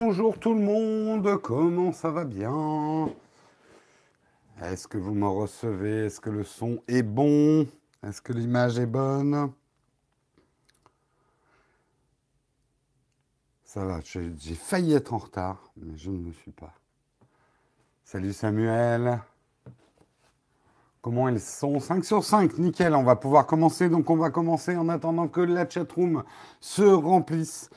Bonjour tout le monde, comment ça va bien? Est-ce que vous me recevez? Est-ce que le son est bon? Est-ce que l'image est bonne? Ça va, j'ai failli être en retard, mais je ne le suis pas. Salut Samuel. Comment elles sont? 5 sur 5, nickel, on va pouvoir commencer. Donc on va commencer en attendant que la chatroom se remplisse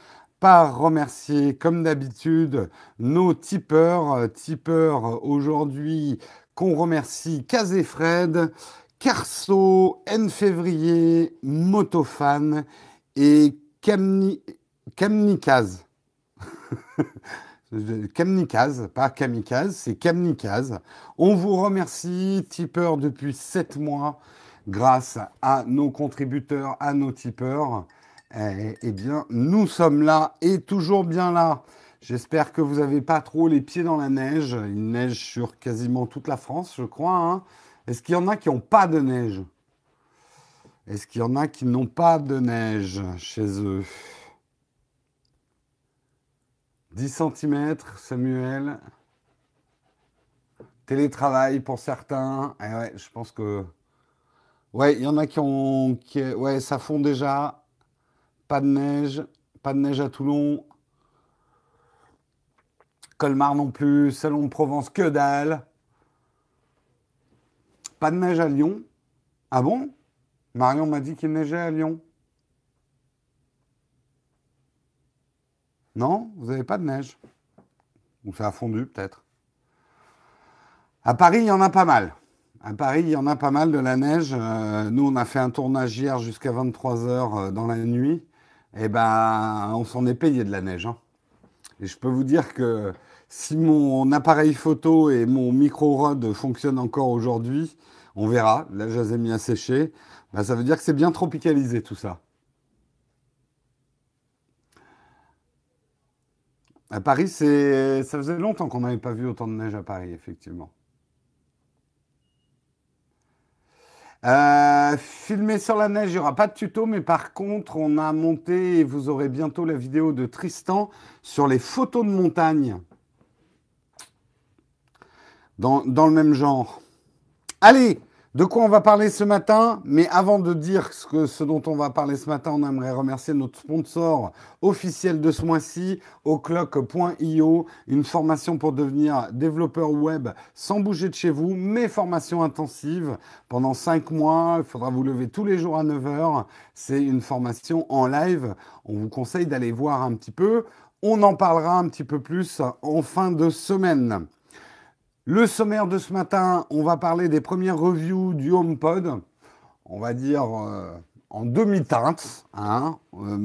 par remercier, comme d'habitude, nos tipeurs. Euh, Tipeurs aujourd'hui qu'on remercie Kazé Fred, Carso, N Février, Motofan et Kamni... Kamnikaz. Pas Kamikaz, c'est Kamnikaz. On vous remercie, tipeurs, depuis 7 mois, grâce à nos contributeurs, à nos tipeurs. Eh, eh bien, nous sommes là et toujours bien là. J'espère que vous n'avez pas trop les pieds dans la neige. Il neige sur quasiment toute la France, je crois. hein. Est-ce qu'il y en a qui n'ont pas de neige? Est-ce qu'il y en a qui n'ont pas de neige chez eux? 10 centimètres, Samuel. Télétravail pour certains. Eh ouais, je pense que. Ouais, il y en a qui ont. Ouais, ça fond déjà. Pas de neige. Pas de neige à Toulon. Colmar non plus. Salon de Provence, que dalle. Pas de neige à Lyon. Ah bon? Marion m'a dit qu'il neigeait à Lyon. Non Vous n'avez pas de neige Ou ça a fondu peut-être À Paris, il y en a pas mal. À Paris, il y en a pas mal de la neige. Euh, nous, on a fait un tournage hier jusqu'à 23 heures dans la nuit. Et ben, on s'en est payé de la neige. hein. Et je peux vous dire que si mon appareil photo et mon micro rod fonctionnent encore aujourd'hui, on verra. Là, je les ai mis à sécher. Ben, ça veut dire que c'est bien tropicalisé tout ça. À Paris, ça faisait longtemps qu'on n'avait pas vu autant de neige à Paris, effectivement. Euh, filmé sur la neige, il n'y aura pas de tuto, mais par contre, on a monté, et vous aurez bientôt la vidéo de Tristan sur les photos de montagne, dans, dans le même genre. Allez, de quoi on va parler ce matin? Mais avant de dire ce, que, ce dont on va parler ce matin, on aimerait remercier notre sponsor officiel de ce mois-ci, oclock.io, une formation pour devenir développeur web sans bouger de chez vous, mais formation intensive pendant 5 mois. Il faudra vous lever tous les jours à 9 heures. C'est une formation en live. On vous conseille d'aller voir un petit peu. On en parlera un petit peu plus en fin de semaine. Le sommaire de ce matin, on va parler des premières reviews du HomePod, on va dire euh, en demi-teinte, hein, euh,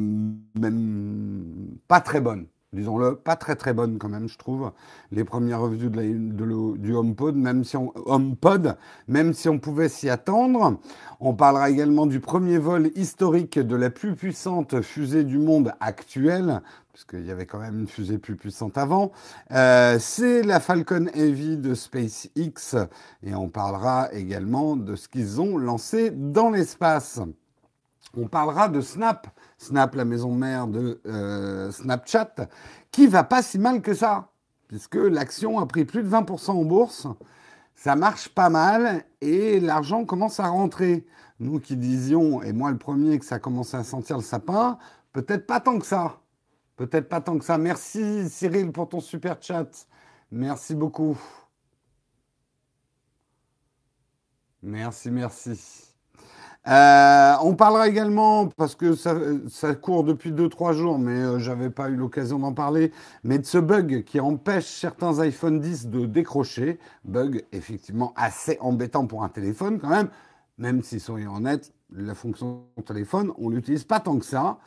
même pas très bonne, disons-le, pas très très bonne quand même, je trouve, les premières reviews de la- de du HomePod, même si on, HomePod, même si on pouvait s'y attendre. On parlera également du premier vol historique de la plus puissante fusée du monde actuelle, puisqu'il y avait quand même une fusée plus puissante avant. Euh, c'est la Falcon Heavy de SpaceX et on parlera également de ce qu'ils ont lancé dans l'espace. On parlera de Snap, Snap, la maison mère de euh, Snapchat, qui va pas si mal que ça, puisque l'action a pris plus de 20% en bourse. Ça marche pas mal et l'argent commence à rentrer. Nous qui disions, et moi le premier, que ça commençait à sentir le sapin, peut-être pas tant que ça. Peut-être pas tant que ça. Merci Cyril pour ton super chat. Merci beaucoup. Merci, merci. Euh, on parlera également, parce que ça, court depuis 2-3 jours, mais euh, j'avais pas eu l'occasion d'en parler, mais de ce bug qui empêche certains iPhone 10 de décrocher. Bug effectivement assez embêtant pour un téléphone quand même, même si soyons honnêtes, la fonction téléphone, on l'utilise pas tant que ça.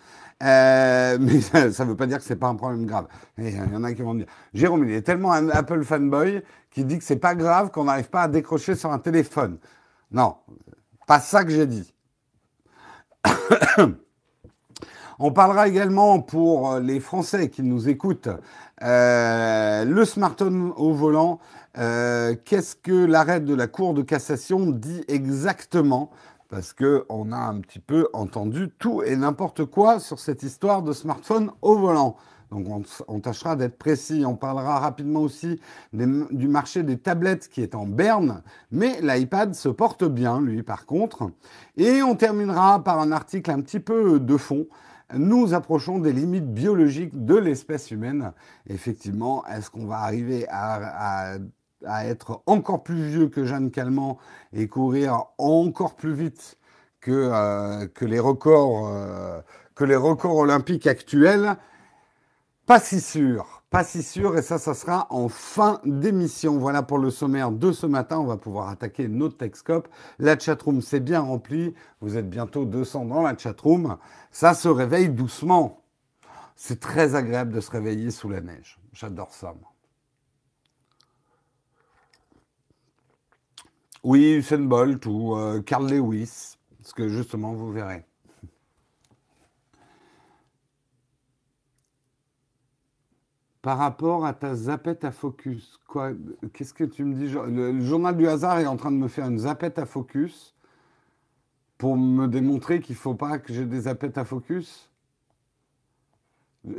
Euh, mais ça ne veut pas dire que c'est pas un problème grave. Et Il y en a qui vont dire, Jérôme, il est tellement un Apple fanboy qui dit que c'est pas grave qu'on n'arrive pas à décrocher sur un téléphone. Non, pas ça que j'ai dit. On parlera également pour les Français qui nous écoutent, euh, le smartphone au volant. Euh, Qu'est-ce que l'arrêt de la Cour de cassation dit exactement? Parce que on a un petit peu entendu tout et n'importe quoi sur cette histoire de smartphone au volant. Donc on, tâchera d'être précis. On parlera rapidement aussi du marché des tablettes qui est en berne, mais l'iPad se porte bien, lui, par contre. Et on terminera par un article un petit peu de fond. Nous approchons des limites biologiques de l'espèce humaine. Effectivement, est-ce qu'on va arriver à, être encore plus vieux que Jeanne Calment et courir encore plus vite que, euh, euh, que les records olympiques actuels? Pas si sûr, pas si sûr, et ça, ça sera en fin d'émission. Voilà pour le sommaire de ce matin. On va pouvoir attaquer notre Texcope. La chatroom s'est bien remplie. Vous êtes bientôt 200 dans la chatroom. Ça se réveille doucement. C'est très agréable de se réveiller sous la neige. J'adore ça. Oui, Usain ou euh, Carl Lewis, ce que justement vous verrez. Par rapport à ta zapette à focus, quoi Qu'est-ce que tu me dis le, journal du hasard est en train de me faire une zapette à focus pour me démontrer qu'il ne faut pas que j'ai des zapettes à focus?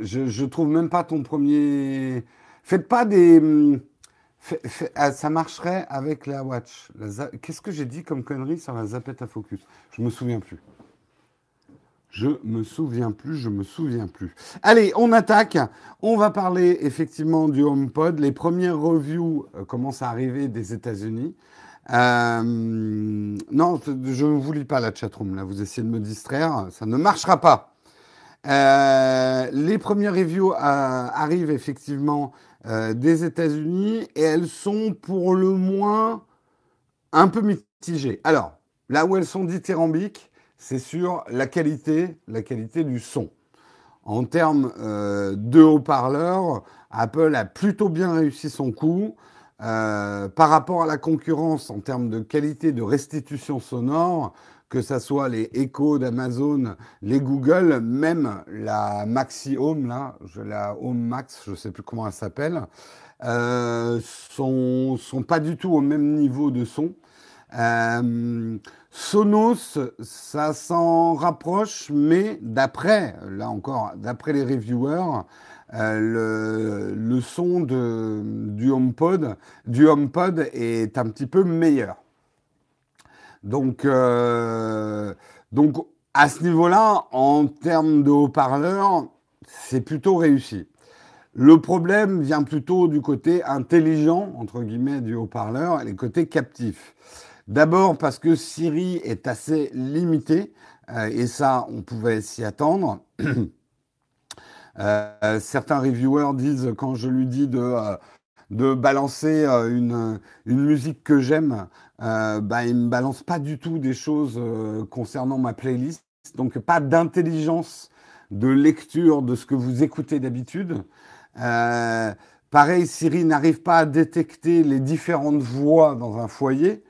Je, ne trouve même pas ton premier. Faites pas des. Ah, ça marcherait avec la watch. Qu'est-ce que j'ai dit comme connerie sur la zapette à focus? Je me souviens plus. Je me souviens plus, je me souviens plus. Allez, on attaque. On va parler effectivement du HomePod. Les premières reviews euh, commencent à arriver des États-Unis. Euh, non, je ne vous lis pas la chatroom. Là, vous essayez de me distraire. Ça ne marchera pas. Euh, les premières reviews arrivent effectivement des États-Unis et elles sont pour le moins un peu mitigées. Alors, là où elles sont dithyrambiques, c'est sur la qualité, la qualité du son. En termes euh, de haut-parleurs, Apple a plutôt bien réussi son coup. Euh, par rapport à la concurrence en termes de qualité de restitution sonore, que ce soit les Echo d'Amazon, les Google, même la Maxi Home, là, la Home Max, je ne sais plus comment elle s'appelle, euh, sont, pas du tout au même niveau de son. Sonos, ça s'en rapproche, mais d'après, là encore, d'après les reviewers, euh, le, son de, du HomePod, du HomePod est un petit peu meilleur. Donc, euh, donc à ce niveau-là, en termes de haut-parleurs, c'est plutôt réussi. Le problème vient plutôt du côté intelligent, entre guillemets, du haut-parleur, et les côtés captifs. D'abord parce que Siri est assez limité, euh, et ça, on pouvait s'y attendre. Euh, certains reviewers disent, quand je lui dis de, euh, de balancer une, une, musique que j'aime, bah, il ne me balance pas du tout des choses concernant ma playlist. Donc pas d'intelligence de lecture de ce que vous écoutez d'habitude. pareil, Siri n'arrive pas à détecter les différentes voix dans un foyer.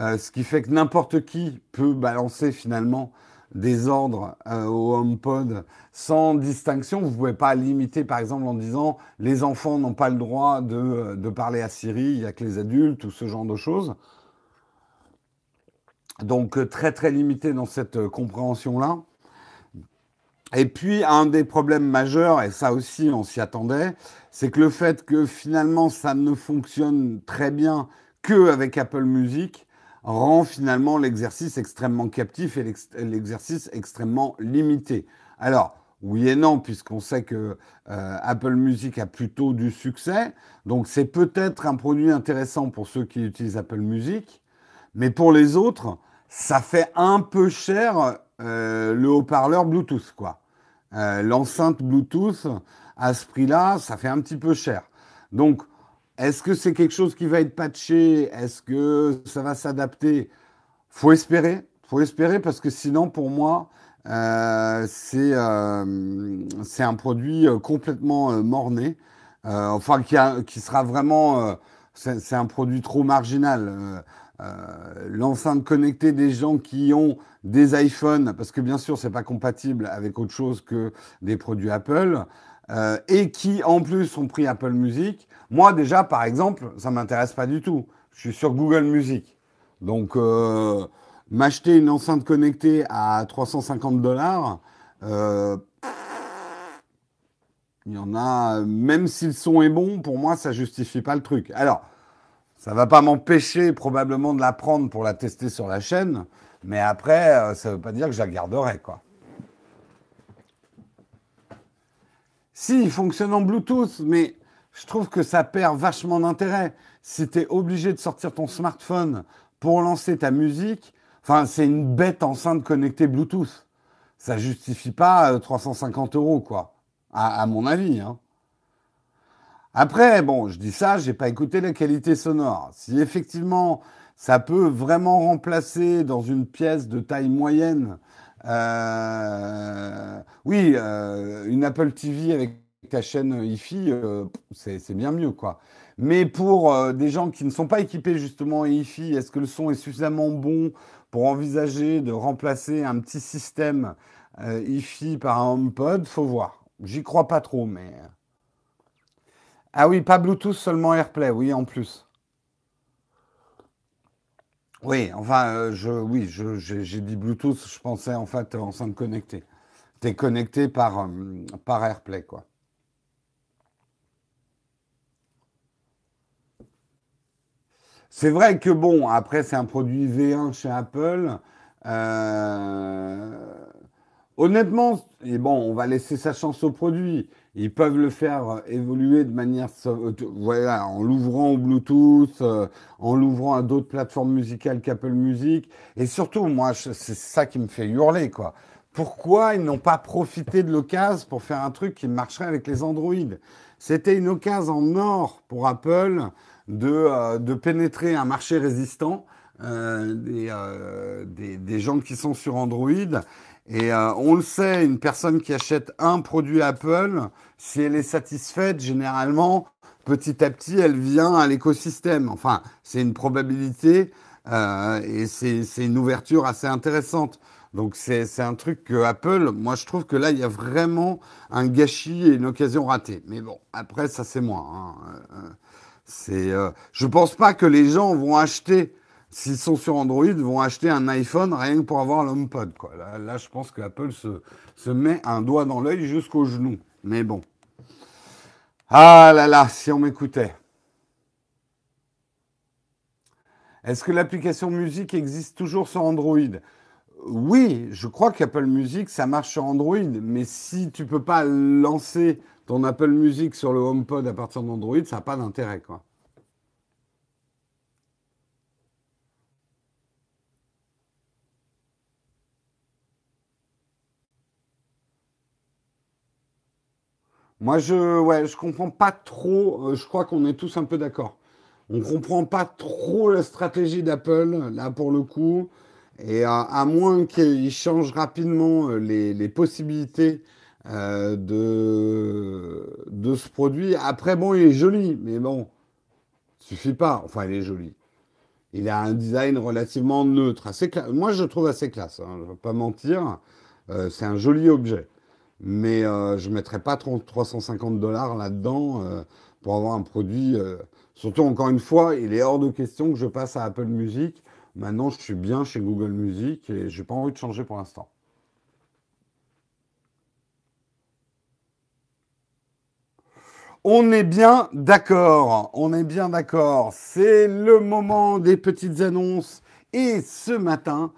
Euh, ce qui fait que n'importe qui peut balancer finalement des ordres euh, au HomePod sans distinction. Vous ne pouvez pas limiter, par exemple, en disant les enfants n'ont pas le droit de, de, parler à Siri, il n'y a que les adultes ou ce genre de choses. Donc euh, très très limité dans cette compréhension-là. Et puis un des problèmes majeurs, et ça aussi on s'y attendait, c'est que le fait que finalement ça ne fonctionne très bien que avec Apple Music, rend finalement l'exercice extrêmement captif et l'exercice extrêmement limité. Alors, oui et non, puisqu'on sait que euh, Apple Music a plutôt du succès. Donc c'est peut-être un produit intéressant pour ceux qui utilisent Apple Music. Mais pour les autres, ça fait un peu cher euh, le haut-parleur Bluetooth. quoi. Euh, l'enceinte Bluetooth, à ce prix-là, ça fait un petit peu cher. Donc est-ce que c'est quelque chose qui va être patché? Est-ce que ça va s'adapter? Faut espérer. Faut espérer parce que sinon, pour moi, euh, euh, c'est un produit euh, complètement morné. enfin, qui, qui, sera vraiment. c'est un produit trop marginal. L'enceinte connectée des gens qui ont des iPhones, parce que bien sûr, c'est pas compatible avec autre chose que des produits Apple. Euh, et qui en plus ont pris Apple Music, moi déjà par exemple, ça m'intéresse pas du tout. Je suis sur Google Music. Donc euh, m'acheter une enceinte connectée à 350 dollars, euh, Il y en a, même si le son est bon, pour moi, ça justifie pas le truc. Alors, ça va pas m'empêcher probablement de la prendre pour la tester sur la chaîne, mais après, euh, ça veut pas dire que je la garderai, quoi. Si, il fonctionne en Bluetooth, mais je trouve que ça perd vachement d'intérêt. Si tu es obligé de sortir ton smartphone pour lancer ta musique, enfin, c'est une bête enceinte connectée Bluetooth. Ça justifie pas 350 euh, euros, quoi à, mon avis. Hein. Après, bon, je dis ça, j'ai pas écouté la qualité sonore. Si effectivement ça peut vraiment remplacer dans une pièce de taille moyenne, euh, oui, euh, une Apple TV avec ta chaîne hi euh, c'est bien mieux, quoi. Mais pour des gens qui ne sont pas équipés justement hi est-ce que le son est suffisamment bon pour envisager de remplacer un petit système hi par un HomePod? Faut voir. J'y crois pas trop, mais. Euh. Ah oui, pas Bluetooth, seulement AirPlay, oui, en plus. Oui, enfin, euh, je, oui, j'ai dit Bluetooth, je pensais en fait enceinte connectée. es connecté par, euh, par AirPlay, quoi. C'est vrai que bon, après c'est un produit V1 chez Apple. Honnêtement, et bon, on va laisser sa chance au produit. Ils peuvent le faire évoluer de manière, euh, voilà, en l'ouvrant au Bluetooth, euh, en l'ouvrant à d'autres plateformes musicales qu'Apple Music. Et surtout, moi, c'est ça qui me fait hurler, quoi. Pourquoi ils n'ont pas profité de l'occasion pour faire un truc qui marcherait avec les Android? C'était une occasion en or pour Apple de, euh, de pénétrer un marché résistant. des, gens qui sont sur Android et euh, on le sait, une personne qui achète un produit Apple, si elle est satisfaite, généralement, petit à petit, elle vient à l'écosystème. Enfin, c'est une probabilité euh, et c'est une ouverture assez intéressante. Donc c'est un truc que Apple, moi je trouve que là, il y a vraiment un gâchis et une occasion ratée. Mais bon, après, ça c'est moi. Hein. Euh, c'est, je pense pas que les gens vont acheter s'ils sont sur Android, vont acheter un iPhone rien que pour avoir l'HomePod. Là, là, je pense que Apple se, se met un doigt dans l'œil jusqu'au genou. Mais bon. Ah là là, si on m'écoutait. Est-ce que l'application musique existe toujours sur Android? Oui, je crois qu'Apple Music, ça marche sur Android. Mais si tu peux pas lancer ton Apple Music sur le HomePod à partir d'Android, ça n'a pas d'intérêt. quoi. Moi, je ouais, je comprends pas trop. Euh, je crois qu'on est tous un peu d'accord. On comprend pas trop la stratégie d'Apple, là, pour le coup. Et à, moins qu'ils changent rapidement euh, les, possibilités euh, de, de ce produit. Après, bon, il est joli, mais bon, suffit pas. Enfin, il est joli. Il a un design relativement neutre, assez Moi, je le trouve assez classe, hein, je ne vais pas mentir. c'est un joli objet mais euh, je ne mettrai pas 350 dollars là-dedans euh, pour avoir un produit. Euh, surtout, encore une fois, il est hors de question que je passe à Apple Music. Maintenant, je suis bien chez Google Music et je n'ai pas envie de changer pour l'instant. On est bien d'accord, on est bien d'accord. C'est le moment des petites annonces. Et ce matin,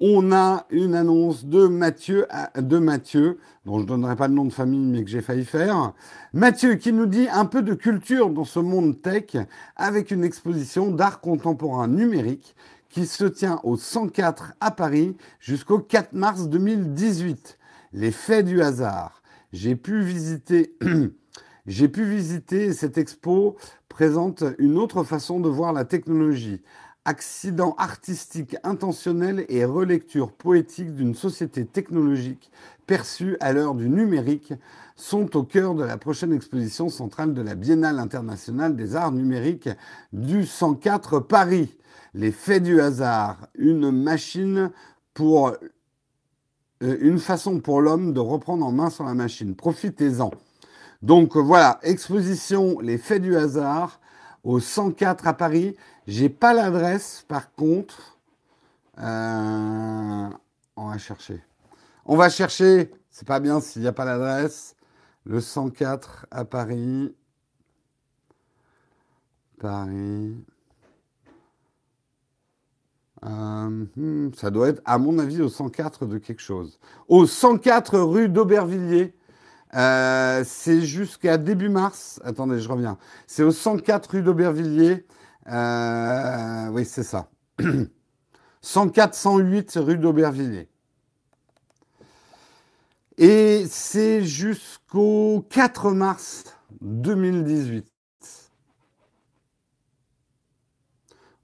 on a une annonce de Mathieu, de Mathieu, dont je ne donnerai pas le nom de famille, mais que j'ai failli faire. Mathieu qui nous dit un peu de culture dans ce monde tech avec une exposition d'art contemporain numérique qui se tient au 104 à Paris jusqu'au 4 mars 2018. Les faits du hasard. J'ai pu visiter, j'ai pu visiter cette expo présente une autre façon de voir la technologie accident artistique intentionnel et relecture poétique d'une société technologique perçue à l'heure du numérique sont au cœur de la prochaine exposition centrale de la Biennale internationale des arts numériques du 104 Paris. Les faits du hasard, une machine pour euh, une façon pour l'homme de reprendre en main sur la machine. Profitez-en. Donc voilà, exposition Les faits du hasard au 104 à Paris. J'ai pas l'adresse, par contre. Euh, on va chercher. On va chercher. C'est pas bien s'il n'y a pas l'adresse. Le 104 à Paris. Paris. Euh, hmm, ça doit être, à mon avis, au 104 de quelque chose. Au 104 rue d'Aubervilliers. Euh, c'est jusqu'à début mars. Attendez, je reviens. C'est au 104 rue d'Aubervilliers. Euh, oui, c'est ça. 104 108 rue d'Aubervilliers. Et c'est jusqu'au 4 mars 2018.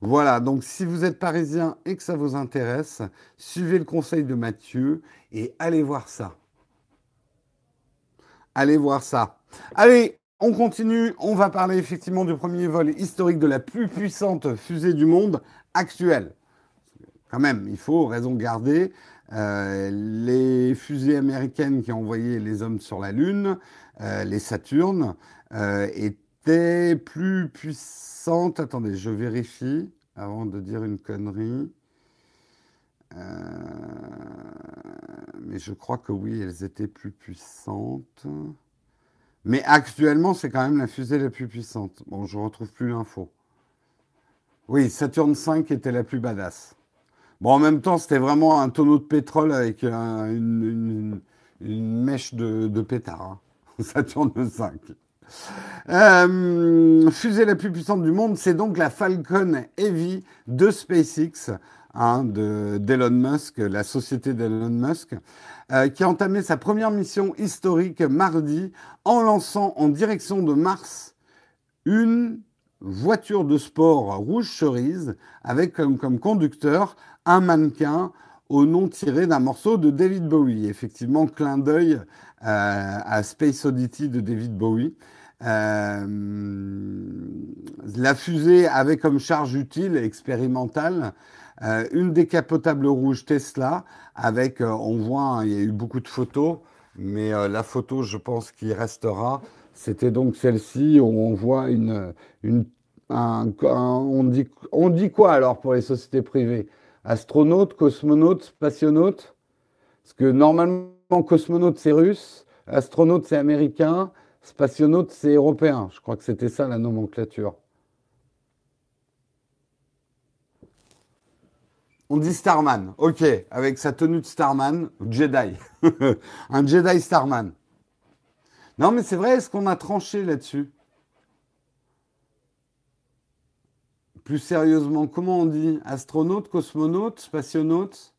Voilà, donc si vous êtes parisien et que ça vous intéresse, suivez le conseil de Mathieu et allez voir ça. Allez voir ça. Allez, on continue. On va parler effectivement du premier vol historique de la plus puissante fusée du monde actuelle. Quand même, il faut raison garder. Euh, les fusées américaines qui ont envoyé les hommes sur la Lune, euh, les Saturnes, euh, étaient plus puissantes Attendez, je vérifie avant de dire une connerie. Euh, mais je crois que oui, elles étaient plus puissantes. Mais actuellement, c'est quand même la fusée la plus puissante. Bon, je ne retrouve plus l'info. Oui, Saturne 5 était la plus badass. Bon, en même temps, c'était vraiment un tonneau de pétrole avec une, mèche de, pétard. Hein. Saturne 5. Euh, fusée la plus puissante du monde, c'est donc la Falcon Heavy de SpaceX, hein, d'Elon Musk, la société d'Elon Musk, euh, qui a entamé sa première mission historique mardi en lançant en direction de Mars une voiture de sport rouge cerise avec comme, conducteur un mannequin au nom tiré d'un morceau de David Bowie. Effectivement, clin d'œil euh, à Space Oddity de David Bowie. Euh, la fusée avait comme charge utile expérimentale euh, une décapotable rouge Tesla avec, euh, on voit, hein, il y a eu beaucoup de photos, mais la photo, je pense, qui restera, c'était donc celle-ci où on voit une, on, dit, on dit quoi alors pour les sociétés privées? Astronaute, cosmonaute, spationaute Parce que normalement, cosmonaute c'est russe, astronaute c'est américain, Spationaute, c'est européen. Je crois que c'était ça la nomenclature. On dit Starman. Ok, avec sa tenue de Starman, Jedi. un Jedi Starman. Non, mais c'est vrai, est-ce qu'on a tranché là-dessus? Plus sérieusement, comment on dit? Astronaute, cosmonaute, spationaute?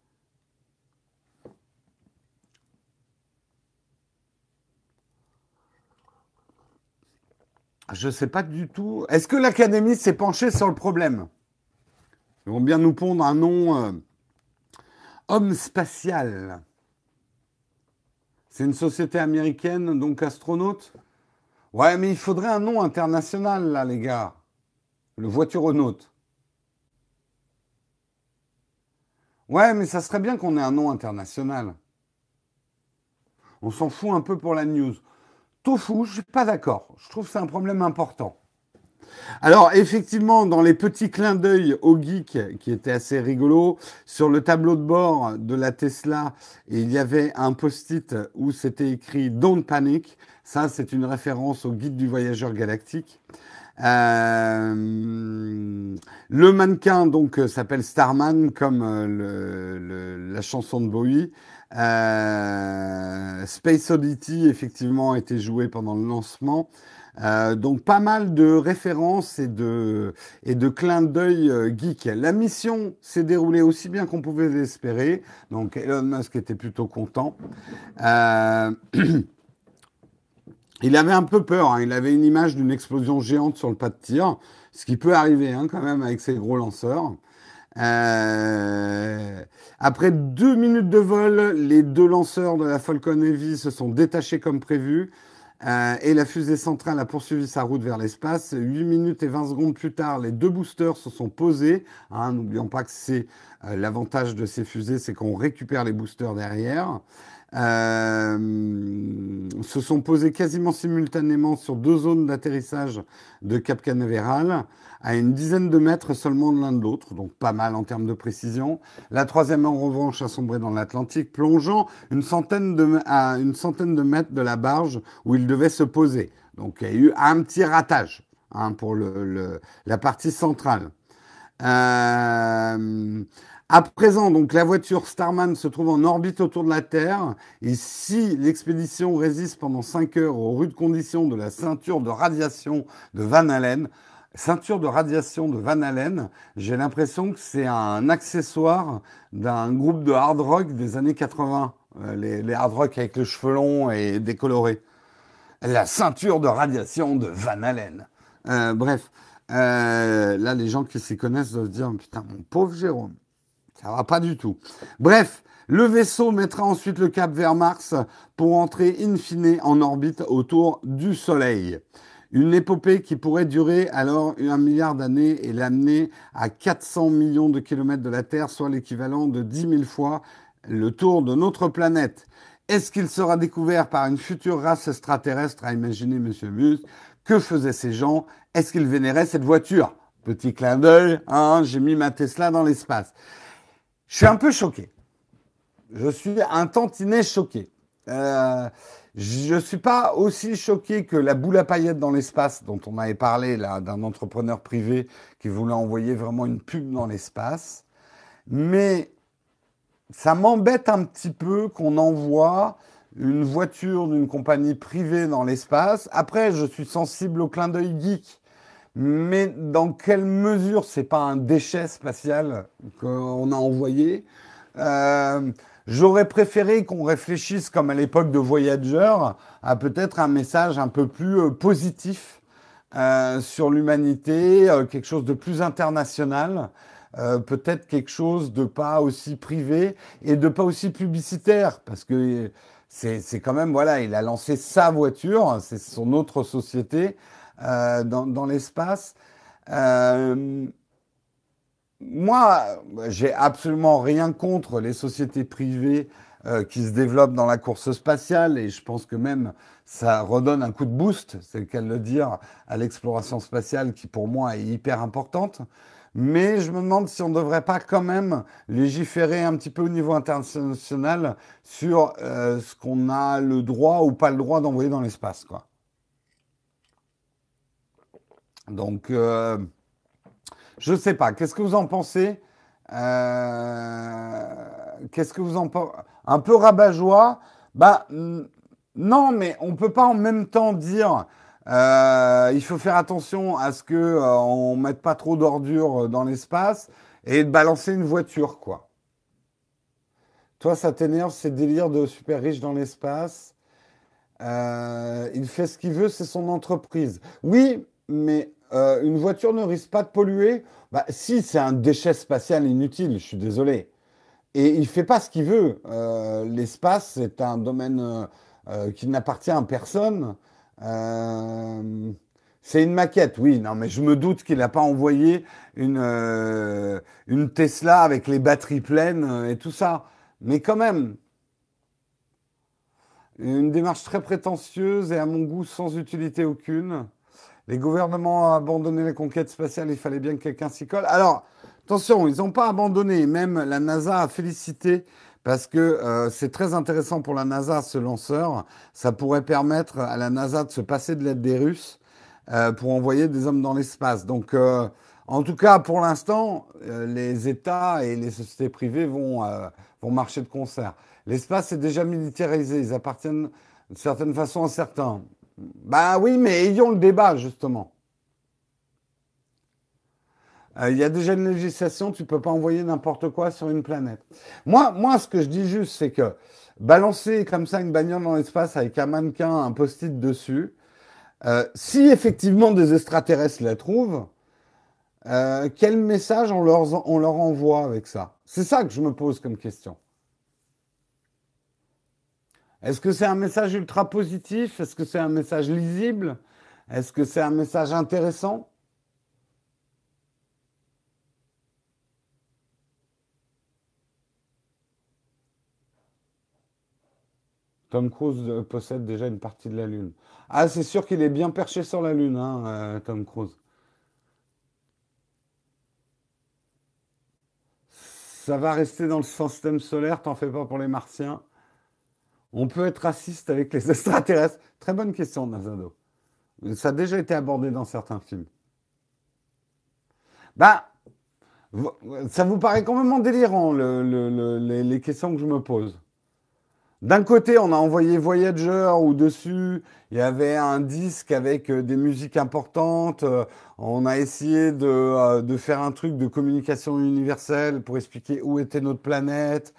Je ne sais pas du tout. Est-ce que l'Académie s'est penchée sur le problème? Ils vont bien nous pondre un nom euh, homme spatial. C'est une société américaine, donc astronaute? Ouais, mais il faudrait un nom international, là, les gars. Le voiturenaute. Ouais, mais ça serait bien qu'on ait un nom international. On s'en fout un peu pour la news. Tofu, je suis pas d'accord. Je trouve que c'est un problème important. Alors, effectivement, dans les petits clins d'œil au geek, qui étaient assez rigolos, sur le tableau de bord de la Tesla, il y avait un post-it où c'était écrit Don't Panic. Ça, c'est une référence au guide du voyageur galactique. Euh, le mannequin donc s'appelle Starman comme euh, la chanson de Bowie. Euh, Space Oddity, effectivement, a été joué pendant le lancement. Euh, donc pas mal de références et de, clins d'œil euh, geek. La mission s'est déroulée aussi bien qu'on pouvait l'espérer. Donc Elon Musk était plutôt content. il avait un peu peur. Hein. Il avait une image d'une explosion géante sur le pas de tir, ce qui peut arriver hein, quand même avec ces gros lanceurs. Euh, après deux minutes de vol, les deux lanceurs de la Falcon Heavy se sont détachés comme prévu. Euh, et la fusée centrale a poursuivi sa route vers l'espace. 8 minutes et 20 secondes plus tard, les deux boosters se sont posés. Hein, N'oublions pas que c'est euh, l'avantage de ces fusées, c'est qu'on récupère les boosters derrière. Euh, se sont posés quasiment simultanément sur deux zones d'atterrissage de Cap Canaveral, à une dizaine de mètres seulement l'un de l'autre, donc pas mal en termes de précision. La troisième, en revanche, a sombré dans l'Atlantique, plongeant une centaine de, à une centaine de mètres de la barge où il devait se poser. Donc il y a eu un petit ratage hein, pour la partie centrale. Euh, à présent, donc la voiture Starman se trouve en orbite autour de la Terre et si l'expédition résiste pendant 5 heures aux rudes conditions de la ceinture de radiation de Van Allen, ceinture de radiation de Van Allen, j'ai l'impression que c'est un accessoire d'un groupe de hard rock des années 80, euh, les, hard rock avec les cheveux longs et décolorés. La ceinture de radiation de Van Allen. Euh, bref, euh, là les gens qui s'y connaissent doivent dire putain mon pauvre Jérôme. Ça va pas du tout. Bref, le vaisseau mettra ensuite le cap vers Mars pour entrer in fine en orbite autour du Soleil. Une épopée qui pourrait durer alors un milliard d'années et l'amener à 400 millions de kilomètres de la Terre, soit l'équivalent de 10 000 fois le tour de notre planète. Est-ce qu'il sera découvert par une future race extraterrestre à imaginer, monsieur Mus Que faisaient ces gens? Est-ce qu'ils vénéraient cette voiture? Petit clin d'œil, hein, j'ai mis ma Tesla dans l'espace. Je suis un peu choqué. Je suis un tantinet choqué. Euh, je ne suis pas aussi choqué que la boule à paillettes dans l'espace dont on avait parlé là d'un entrepreneur privé qui voulait envoyer vraiment une pub dans l'espace. Mais ça m'embête un petit peu qu'on envoie une voiture d'une compagnie privée dans l'espace. Après, je suis sensible au clin d'œil geek mais dans quelle mesure c'est pas un déchet spatial qu'on a envoyé euh, J'aurais préféré qu'on réfléchisse, comme à l'époque de Voyager, à peut-être un message un peu plus euh, positif euh, sur l'humanité, quelque chose de plus international. peut-être quelque chose de pas aussi privé et de pas aussi publicitaire, parce que c'est quand même, voilà, il a lancé sa voiture, c'est son autre société, euh, dans, l'espace. Euh, moi, j'ai absolument rien contre les sociétés privées euh, qui se développent dans la course spatiale et je pense que même ça redonne un coup de boost, c'est le cas de le dire, à l'exploration spatiale qui pour moi est hyper importante. Mais je me demande si on ne devrait pas quand même légiférer un petit peu au niveau international sur ce qu'on a le droit ou pas le droit d'envoyer dans l'espace, quoi. Donc, euh, je ne sais pas. Qu'est-ce que vous en pensez euh, Qu'est-ce que vous en pensez Un peu rabat-joie? Bah, non, mais on ne peut pas en même temps dire euh, il faut faire attention à ce qu'on ne mette pas trop d'ordures dans l'espace et de balancer une voiture, quoi. Toi, ça t'énerve, ces délires de super riche dans l'espace? il fait ce qu'il veut, c'est son entreprise. Oui, mais euh, une voiture ne risque pas de polluer bah, Si, c'est un déchet spatial inutile, je suis désolé. Et il ne fait pas ce qu'il veut. Euh, l'espace, c'est un domaine euh, qui n'appartient à personne. c'est une maquette, oui, non, mais je me doute qu'il n'a pas envoyé une, une Tesla avec les batteries pleines et tout ça. Mais quand même, une démarche très prétentieuse et à mon goût sans utilité aucune. Les gouvernements ont abandonné les conquêtes spatiales, il fallait bien que quelqu'un s'y colle. Alors, attention, ils n'ont pas abandonné. Même la NASA a félicité parce que euh, c'est très intéressant pour la NASA, ce lanceur. Ça pourrait permettre à la NASA de se passer de l'aide des Russes euh, pour envoyer des hommes dans l'espace. Donc, euh, en tout cas, pour l'instant, les États et les sociétés privées vont, vont marcher de concert. L'espace est déjà militarisé. Ils appartiennent de certaine façon à certains. Ben oui, mais ayons le débat, justement. Euh, il y a déjà une législation, tu ne peux pas envoyer n'importe quoi sur une planète. Moi, moi, ce que je dis juste, c'est que balancer comme ça une bagnole dans l'espace avec un mannequin, un post-it dessus, euh, si effectivement des extraterrestres la trouvent, euh, quel message on leur envoie avec ça? C'est ça que je me pose comme question. Est-ce que c'est un message ultra positif? Est-ce que c'est un message lisible? Est-ce que c'est un message intéressant? Tom Cruise possède déjà une partie de la Lune. Ah, c'est sûr qu'il est bien perché sur la Lune, hein, Tom Cruise. Ça va rester dans le système solaire, t'en fais pas pour les martiens. On peut être raciste avec les extraterrestres Très bonne question, Nazado. Ça a déjà été abordé dans certains films. Bah, ça vous paraît complètement délirant, les, questions que je me pose. D'un côté, on a envoyé Voyager où dessus, il y avait un disque avec euh, des musiques importantes. Euh, on a essayé euh, de, faire un truc de communication universelle pour expliquer où était notre planète,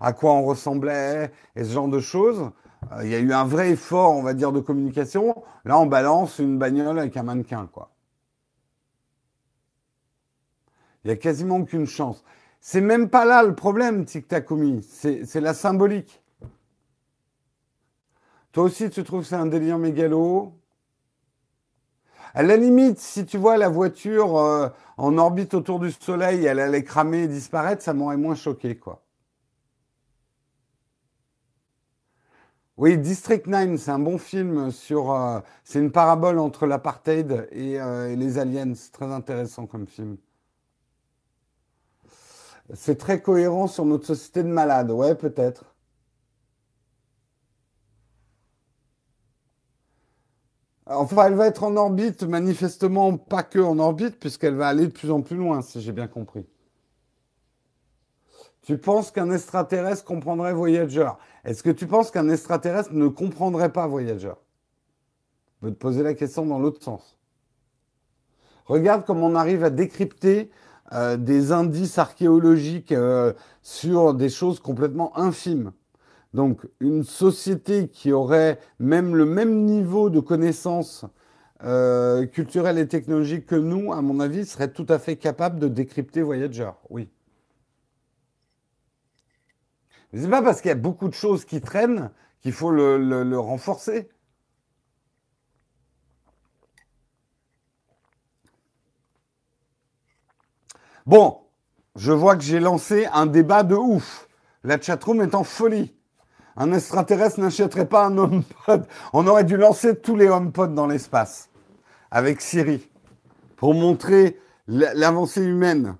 à quoi on ressemblait, et ce genre de choses. Il y a eu un vrai effort, on va dire, de communication. Là, on balance une bagnole avec un mannequin, quoi. Il n'y a quasiment aucune chance. C'est même pas là le problème, Tic Takumi. C'est la symbolique. Toi aussi, tu trouves que c'est un délire mégalo? À la limite, si tu vois la voiture euh, en orbite autour du Soleil, elle allait cramer et disparaître, ça m'aurait moins choqué, quoi. Oui, District 9, c'est un bon film sur. Euh, c'est une parabole entre l'apartheid et, euh, et, les aliens. C'est très intéressant comme film. C'est très cohérent sur notre société de malades. Ouais, peut-être. Enfin, elle va être en orbite, manifestement pas que en orbite, puisqu'elle va aller de plus en plus loin, si j'ai bien compris. Tu penses qu'un extraterrestre comprendrait Voyager? Est-ce que tu penses qu'un extraterrestre ne comprendrait pas Voyager? Je peux te poser la question dans l'autre sens. Regarde comment on arrive à décrypter euh, des indices archéologiques euh, sur des choses complètement infimes. Donc une société qui aurait même le même niveau de connaissances euh, culturelles et technologiques que nous, à mon avis, serait tout à fait capable de décrypter Voyager. Oui. Mais c'est pas parce qu'il y a beaucoup de choses qui traînent qu'il faut le renforcer. Bon, je vois que j'ai lancé un débat de ouf. La chatroom est en folie. Un extraterrestre n'achèterait pas un HomePod. On aurait dû lancer tous les HomePod dans l'espace avec Siri pour montrer l'avancée humaine.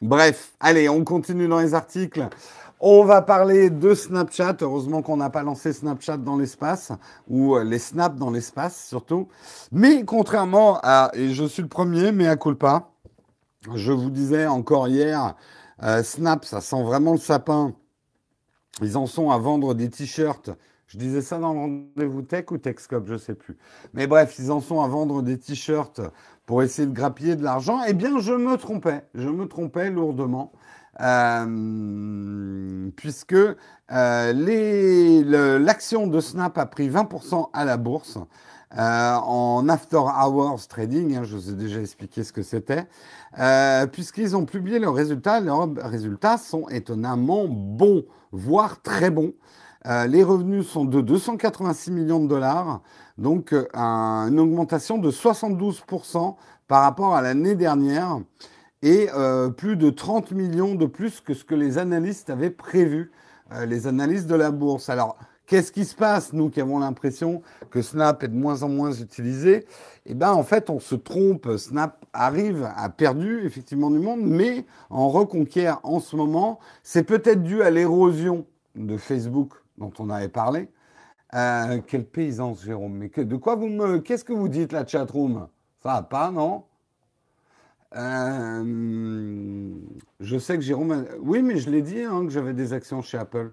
Bref, allez, on continue dans les articles. On va parler de Snapchat. Heureusement qu'on n'a pas lancé Snapchat dans l'espace, ou euh, les snaps dans l'espace surtout. Mais contrairement à, et je suis le premier, mais à culpa, je vous disais encore hier, euh, Snap, ça sent vraiment le sapin. Ils en sont à vendre des t-shirts. Je disais ça dans le rendez-vous tech ou Techscope, je ne sais plus. Mais bref, ils en sont à vendre des t-shirts pour essayer de grappiller de l'argent. Eh bien, je me trompais. Je me trompais lourdement. Euh, puisque euh, l'action de Snap a pris 20% à la bourse. Euh, en after hours trading, hein, je vous ai déjà expliqué ce que c'était, puisqu'ils ont publié leurs résultats. Leurs résultats sont étonnamment bons, voire très bons. Les revenus sont de 286 millions de dollars, donc une augmentation de 72% par rapport à l'année dernière et plus de 30 millions de plus que ce que les analystes avaient prévu, les analystes de la bourse. Alors, Qu'est-ce qui se passe, nous qui avons l'impression que Snap est de moins en moins utilisé? Eh bien, en fait, on se trompe. Snap arrive à perdu effectivement du monde, mais en reconquiert en ce moment. C'est peut-être dû à l'érosion de Facebook dont on avait parlé. Euh, quel paysan, Jérôme Mais de quoi vous me... Qu'est-ce que vous dites, la chatroom? Ça va pas, non? Euh, Je sais que Jérôme... Oui, mais je l'ai dit hein, que j'avais des actions chez Apple.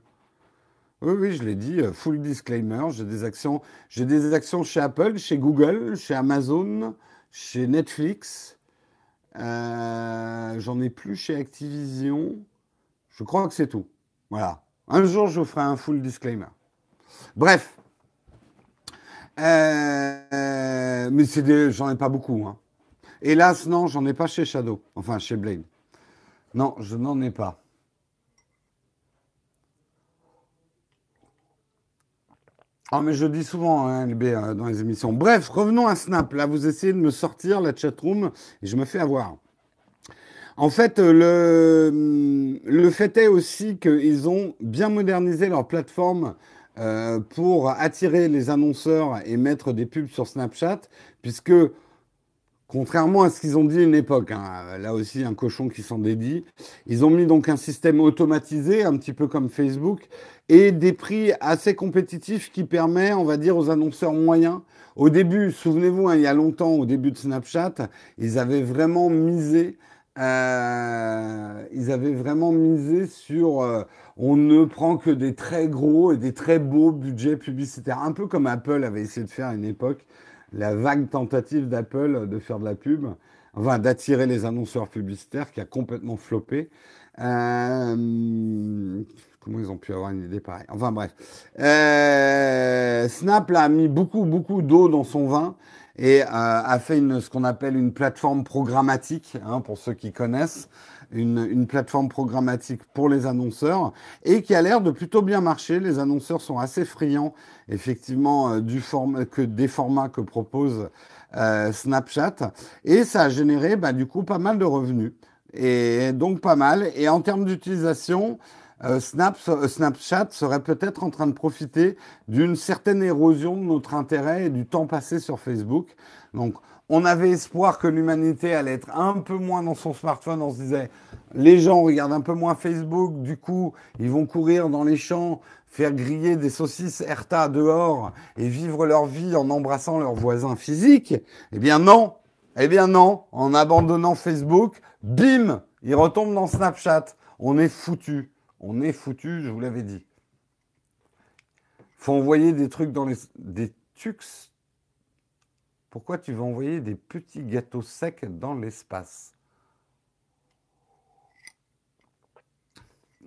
Oui, oui, je l'ai dit, euh, full disclaimer, j'ai des actions, j'ai des actions chez Apple, chez Google, chez Amazon, chez Netflix. Euh, j'en ai plus chez Activision. Je crois que c'est tout. Voilà. Un jour, je ferai un full disclaimer. Bref. Mais c'est j'en ai pas beaucoup. Hein. Hélas, non, j'en ai pas chez Shadow. Enfin, chez Blade. Non, je n'en ai pas. Ah, mais je dis souvent, hein, LB, euh, dans les émissions. Bref, revenons à Snap. Là, vous essayez de me sortir la chatroom et je me fais avoir. En fait, le, le fait est aussi qu'ils ont bien modernisé leur plateforme euh, pour attirer les annonceurs et mettre des pubs sur Snapchat, puisque contrairement à ce qu'ils ont dit à une époque, hein, là aussi un cochon qui s'en dédie, ils ont mis donc un système automatisé, un petit peu comme Facebook, et des prix assez compétitifs qui permet, on va dire, aux annonceurs moyens. Au début, souvenez-vous, hein, il y a longtemps, au début de Snapchat, ils avaient vraiment misé, euh, ils avaient vraiment misé sur euh, on ne prend que des très gros et des très beaux budgets publicitaires, un peu comme Apple avait essayé de faire à une époque, la vague tentative d'Apple de faire de la pub, enfin d'attirer les annonceurs publicitaires qui a complètement floppé. Euh, comment ils ont pu avoir une idée pareille? Enfin bref. Euh, Snap a mis beaucoup, beaucoup d'eau dans son vin et euh, a fait ce qu'on appelle une plateforme programmatique, hein, pour ceux qui connaissent une, plateforme programmatique pour les annonceurs et qui a l'air de plutôt bien marcher. Les annonceurs sont assez friands, effectivement, euh, du que des formats que propose euh, Snapchat. Et ça a généré, bah, du coup, pas mal de revenus. Et donc pas mal. Et en termes d'utilisation, euh, Snapchat serait peut-être en train de profiter d'une certaine érosion de notre intérêt et du temps passé sur Facebook. Donc, on avait espoir que l'humanité allait être un peu moins dans son smartphone. On se disait, les gens regardent un peu moins Facebook, du coup, ils vont courir dans les champs, faire griller des saucisses Erta dehors et vivre leur vie en embrassant leurs voisins physiques. Eh bien non, eh bien non, en abandonnant Facebook, bim, ils retombent dans Snapchat. On est foutu. On est foutu, je vous l'avais dit. Faut envoyer des trucs dans les des tux pourquoi tu vas envoyer des petits gâteaux secs dans l'espace?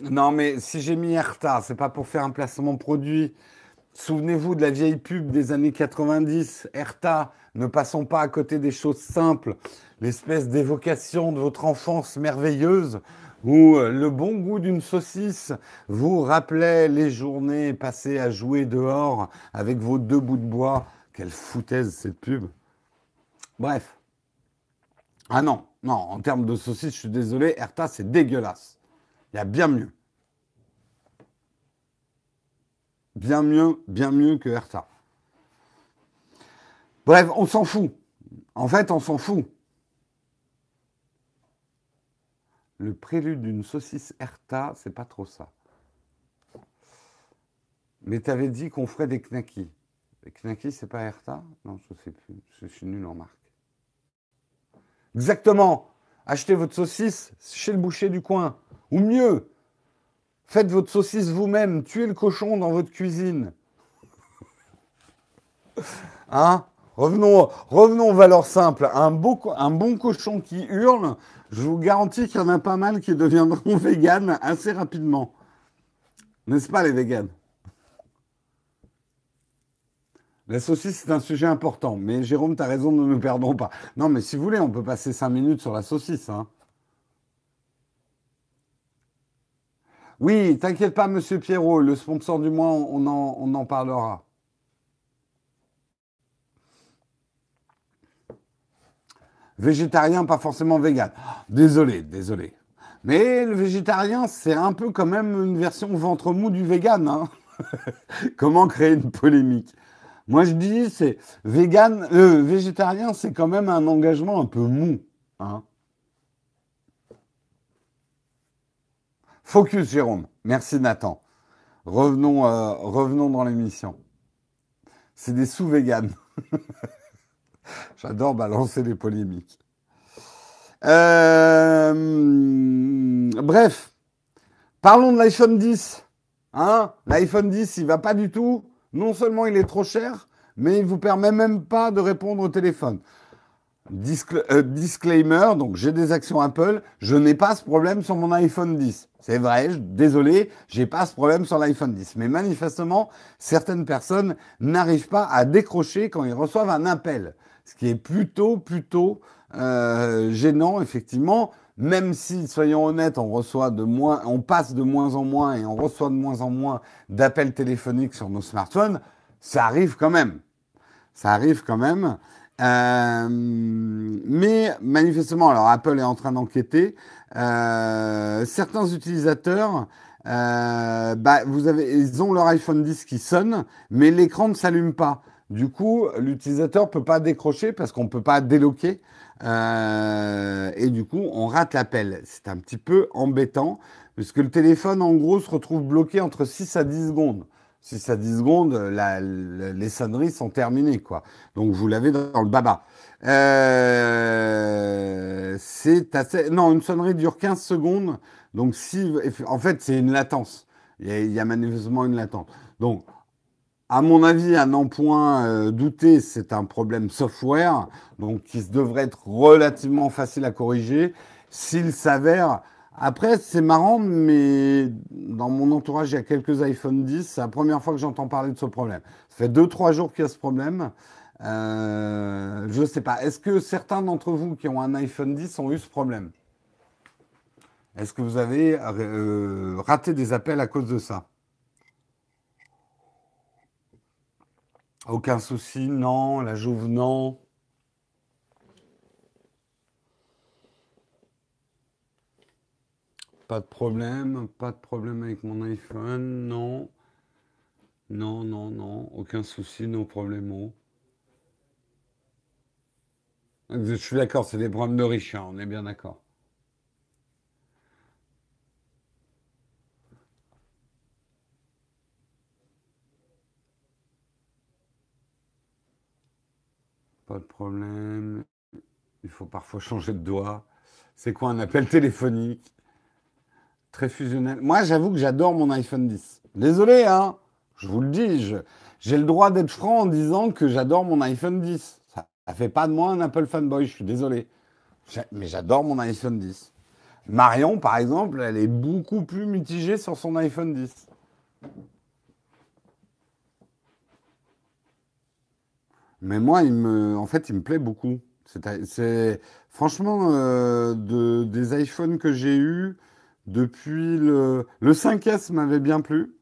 Non, mais si j'ai mis Erta, c'est pas pour faire un placement produit. Souvenez-vous de la vieille pub des années 90, Erta, ne passons pas à côté des choses simples, l'espèce d'évocation de votre enfance merveilleuse où le bon goût d'une saucisse vous rappelait les journées passées à jouer dehors avec vos deux bouts de bois. Quelle foutaise cette pub. Bref. Ah non, non, en termes de saucisse, je suis désolé, Erta, c'est dégueulasse. Il y a bien mieux. Bien mieux, bien mieux que Erta. Bref, on s'en fout. En fait, on s'en fout. Le prélude d'une saucisse Erta, c'est pas trop ça. Mais tu avais dit qu'on ferait des knackis. Les knackis, c'est pas Erta Non, je sais plus. Je suis nul en marque. Exactement. Achetez votre saucisse chez le boucher du coin. Ou mieux, faites votre saucisse vous-même. Tuez le cochon dans votre cuisine. Hein? Revenons, revenons aux valeurs simples. Un, un bon cochon qui hurle, je vous garantis qu'il y en a pas mal qui deviendront véganes assez rapidement. N'est-ce pas les véganes? La saucisse, c'est un sujet important. Mais Jérôme, tu as raison, ne nous perdons pas. Non, mais si vous voulez, on peut passer cinq minutes sur la saucisse. Hein. Oui, t'inquiète pas, monsieur Pierrot, le sponsor du mois, on en, parlera. Végétarien, pas forcément vegan. Désolé, désolé. Mais le végétarien, c'est un peu quand même une version ventre mou du vegan. Hein. Comment créer une polémique? Moi, je dis, c'est vegan, euh, végétarien, c'est quand même un engagement un peu mou. Hein. Focus, Jérôme. Merci, Nathan. Revenons, euh, revenons dans l'émission. C'est des sous-véganes. J'adore balancer les polémiques. Euh, bref, parlons de l'iPhone 10. Hein L'iPhone 10, il va pas du tout non seulement il est trop cher, mais il ne vous permet même pas de répondre au téléphone. Euh, disclaimer, donc j'ai des actions Apple, je n'ai pas ce problème sur mon iPhone 10. C'est vrai, je, désolé, j'ai pas ce problème sur l'iPhone 10. Mais manifestement, certaines personnes n'arrivent pas à décrocher quand ils reçoivent un appel. Ce qui est plutôt, plutôt euh, gênant, effectivement même si, soyons honnêtes, on passe de moins en moins et on reçoit de moins en moins d'appels téléphoniques sur nos smartphones, ça arrive quand même. Ça arrive quand même. Euh, mais manifestement, alors Apple est en train d'enquêter. certains utilisateurs, bah, vous avez, ils ont leur iPhone 10 qui sonne, mais l'écran ne s'allume pas. Du coup, l'utilisateur peut pas décrocher parce qu'on peut pas déloquer. Euh, et du coup, on rate l'appel. C'est un petit peu embêtant, puisque le téléphone, en gros, se retrouve bloqué entre 6 à 10 secondes. 6 à 10 secondes, les sonneries sont terminées, quoi. Donc, vous l'avez dans le baba. Euh, c'est assez... Non, une sonnerie dure 15 secondes. Donc, si... En fait, c'est une latence. Il y, a, il y a manifestement une latence. Donc, à mon avis, à n'en point euh, douter, c'est un problème software, donc qui devrait être relativement facile à corriger. S'il s'avère, après, c'est marrant, mais dans mon entourage, il y a quelques iPhone 10. C'est la première fois que j'entends parler de ce problème. Ça fait 2-3 jours qu'il y a ce problème. Euh, je ne sais pas. Est-ce que certains d'entre vous qui ont un iPhone 10 ont eu ce problème? Est-ce que vous avez euh, raté des appels à cause de ça? Aucun souci, non. La Jouve, non. Pas de problème, pas de problème avec mon iPhone, non. Non, non, non, aucun souci, no problème. Je suis d'accord, c'est des problèmes de riches, on est bien d'accord. Pas de problème. Il faut parfois changer de doigt. C'est quoi un appel téléphonique? Très fusionnel. Moi, j'avoue que j'adore mon iPhone 10. Désolé, hein Je vous le dis, j'ai le droit d'être franc en disant que j'adore mon iPhone 10. Ça, ne fait pas de moi un Apple fanboy, je suis désolé. Mais j'adore mon iPhone 10. Marion, par exemple, elle est beaucoup plus mitigée sur son iPhone 10. Mais moi, il me, en fait, il me plaît beaucoup. C'est, franchement, euh, de, des iPhones que j'ai eus depuis le, le 5S m'avait bien plu.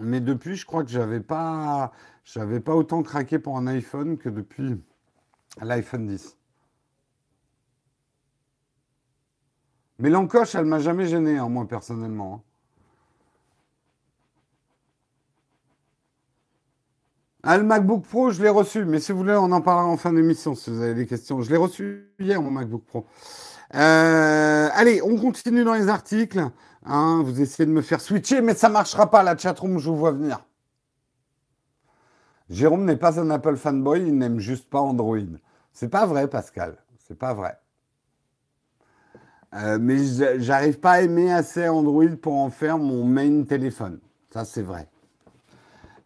Mais depuis, je crois que j'avais pas, j'avais pas autant craqué pour un iPhone que depuis l'iPhone 10. Mais l'encoche, elle m'a jamais gêné, hein, moi personnellement. Hein. Ah, le MacBook Pro, je l'ai reçu, mais si vous voulez, on en parlera en fin d'émission si vous avez des questions. Je l'ai reçu hier, mon MacBook Pro. Euh, allez, on continue dans les articles. Hein, vous essayez de me faire switcher, mais ça ne marchera pas, la chatroom, je vous vois venir. Jérôme n'est pas un Apple fanboy, il n'aime juste pas Android. C'est pas vrai, Pascal. C'est pas vrai. Euh, mais j'arrive pas à aimer assez Android pour en faire mon main téléphone. Ça, c'est vrai.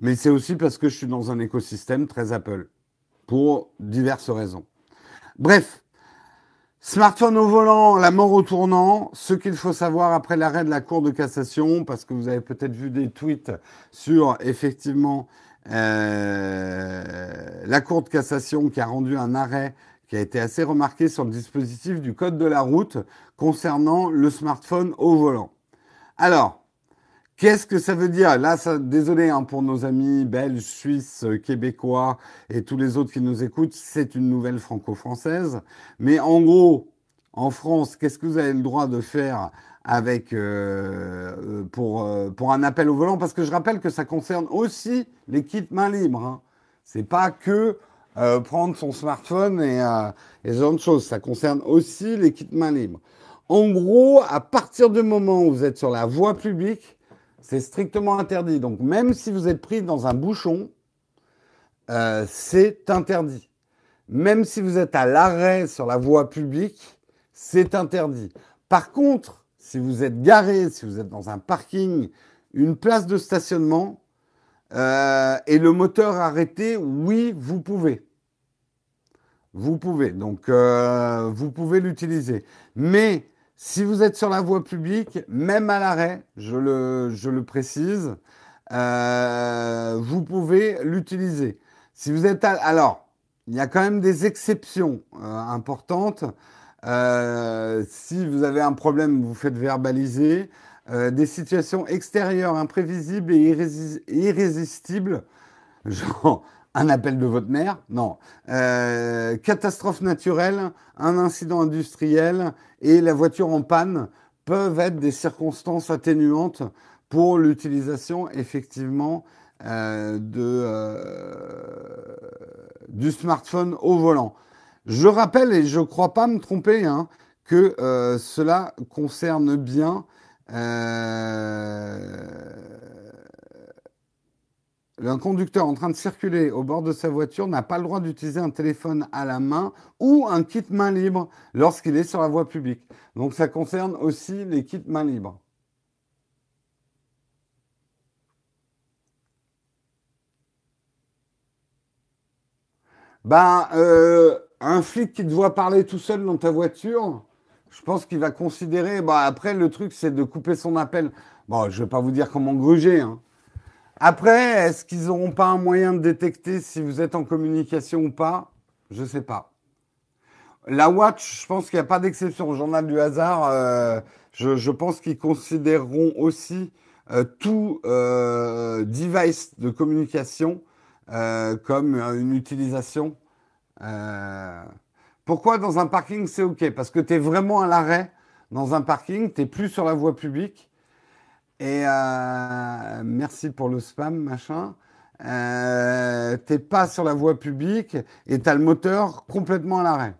Mais c'est aussi parce que je suis dans un écosystème très Apple, pour diverses raisons. Bref, smartphone au volant, la mort au tournant, ce qu'il faut savoir après l'arrêt de la Cour de cassation, parce que vous avez peut-être vu des tweets sur effectivement euh, la Cour de cassation qui a rendu un arrêt qui a été assez remarqué sur le dispositif du code de la route concernant le smartphone au volant. Alors, Qu'est-ce que ça veut dire? Là, ça, désolé hein, pour nos amis belges, suisses, euh, québécois et tous les autres qui nous écoutent, c'est une nouvelle franco-française. Mais en gros, en France, qu'est-ce que vous avez le droit de faire avec euh, euh, pour, pour un appel au volant? Parce que je rappelle que ça concerne aussi les kits main libre. Hein. C'est pas que prendre son smartphone et, et ce genre de choses. Ça concerne aussi les kits main libre. En gros, à partir du moment où vous êtes sur la voie publique, c'est strictement interdit. Donc même si vous êtes pris dans un bouchon, euh, c'est interdit. Même si vous êtes à l'arrêt sur la voie publique, c'est interdit. Par contre, si vous êtes garé, si vous êtes dans un parking, une place de stationnement, euh, et le moteur arrêté, oui, vous pouvez. Vous pouvez. Donc, euh, vous pouvez l'utiliser. Mais si vous êtes sur la voie publique, même à l'arrêt, je le, je le précise, euh, vous pouvez l'utiliser. Si vous êtes alors, il y a quand même des exceptions euh, importantes. Euh, si vous avez un problème, vous faites verbaliser. des situations extérieures imprévisibles et irrésistibles, genre Un appel de votre mère Non. Euh, catastrophe naturelle, un incident industriel et la voiture en panne peuvent être des circonstances atténuantes pour l'utilisation effectivement euh, euh, du smartphone au volant. Je rappelle, et je ne crois pas me tromper, hein, que cela concerne bien un conducteur en train de circuler au bord de sa voiture n'a pas le droit d'utiliser un téléphone à la main ou un kit main libre lorsqu'il est sur la voie publique. Donc ça concerne aussi les kits main libres. Ben, euh, un flic qui te voit parler tout seul dans ta voiture, je pense qu'il va considérer. Bah, après, le truc, c'est de couper son appel. Bon, je vais pas vous dire comment gruger. Hein. Après, est-ce qu'ils n'auront pas un moyen de détecter si vous êtes en communication ou pas? Je ne sais pas. La Watch, je pense qu'il n'y a pas d'exception. Au journal du hasard, euh, je, pense qu'ils considéreront aussi euh, tout euh, device de communication comme une utilisation. pourquoi dans un parking c'est OK? Parce que tu es vraiment à l'arrêt dans un parking, tu n'es plus sur la voie publique et euh, merci pour le spam, machin. Euh, t'es pas sur la voie publique et tu as le moteur complètement à l'arrêt.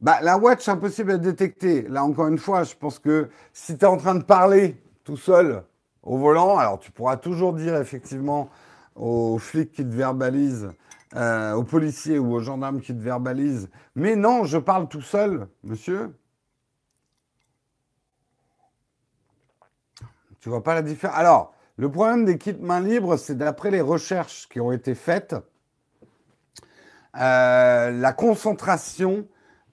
Bah, la watch, impossible à détecter. Là, encore une fois, je pense que si tu es en train de parler tout seul au volant, alors tu pourras toujours dire effectivement aux flics qui te verbalisent, euh, aux policiers ou aux gendarmes qui te verbalisent, mais non, je parle tout seul, monsieur. Tu vois pas la différence? Alors, le problème des kits main libre, c'est d'après les recherches qui ont été faites, euh, la concentration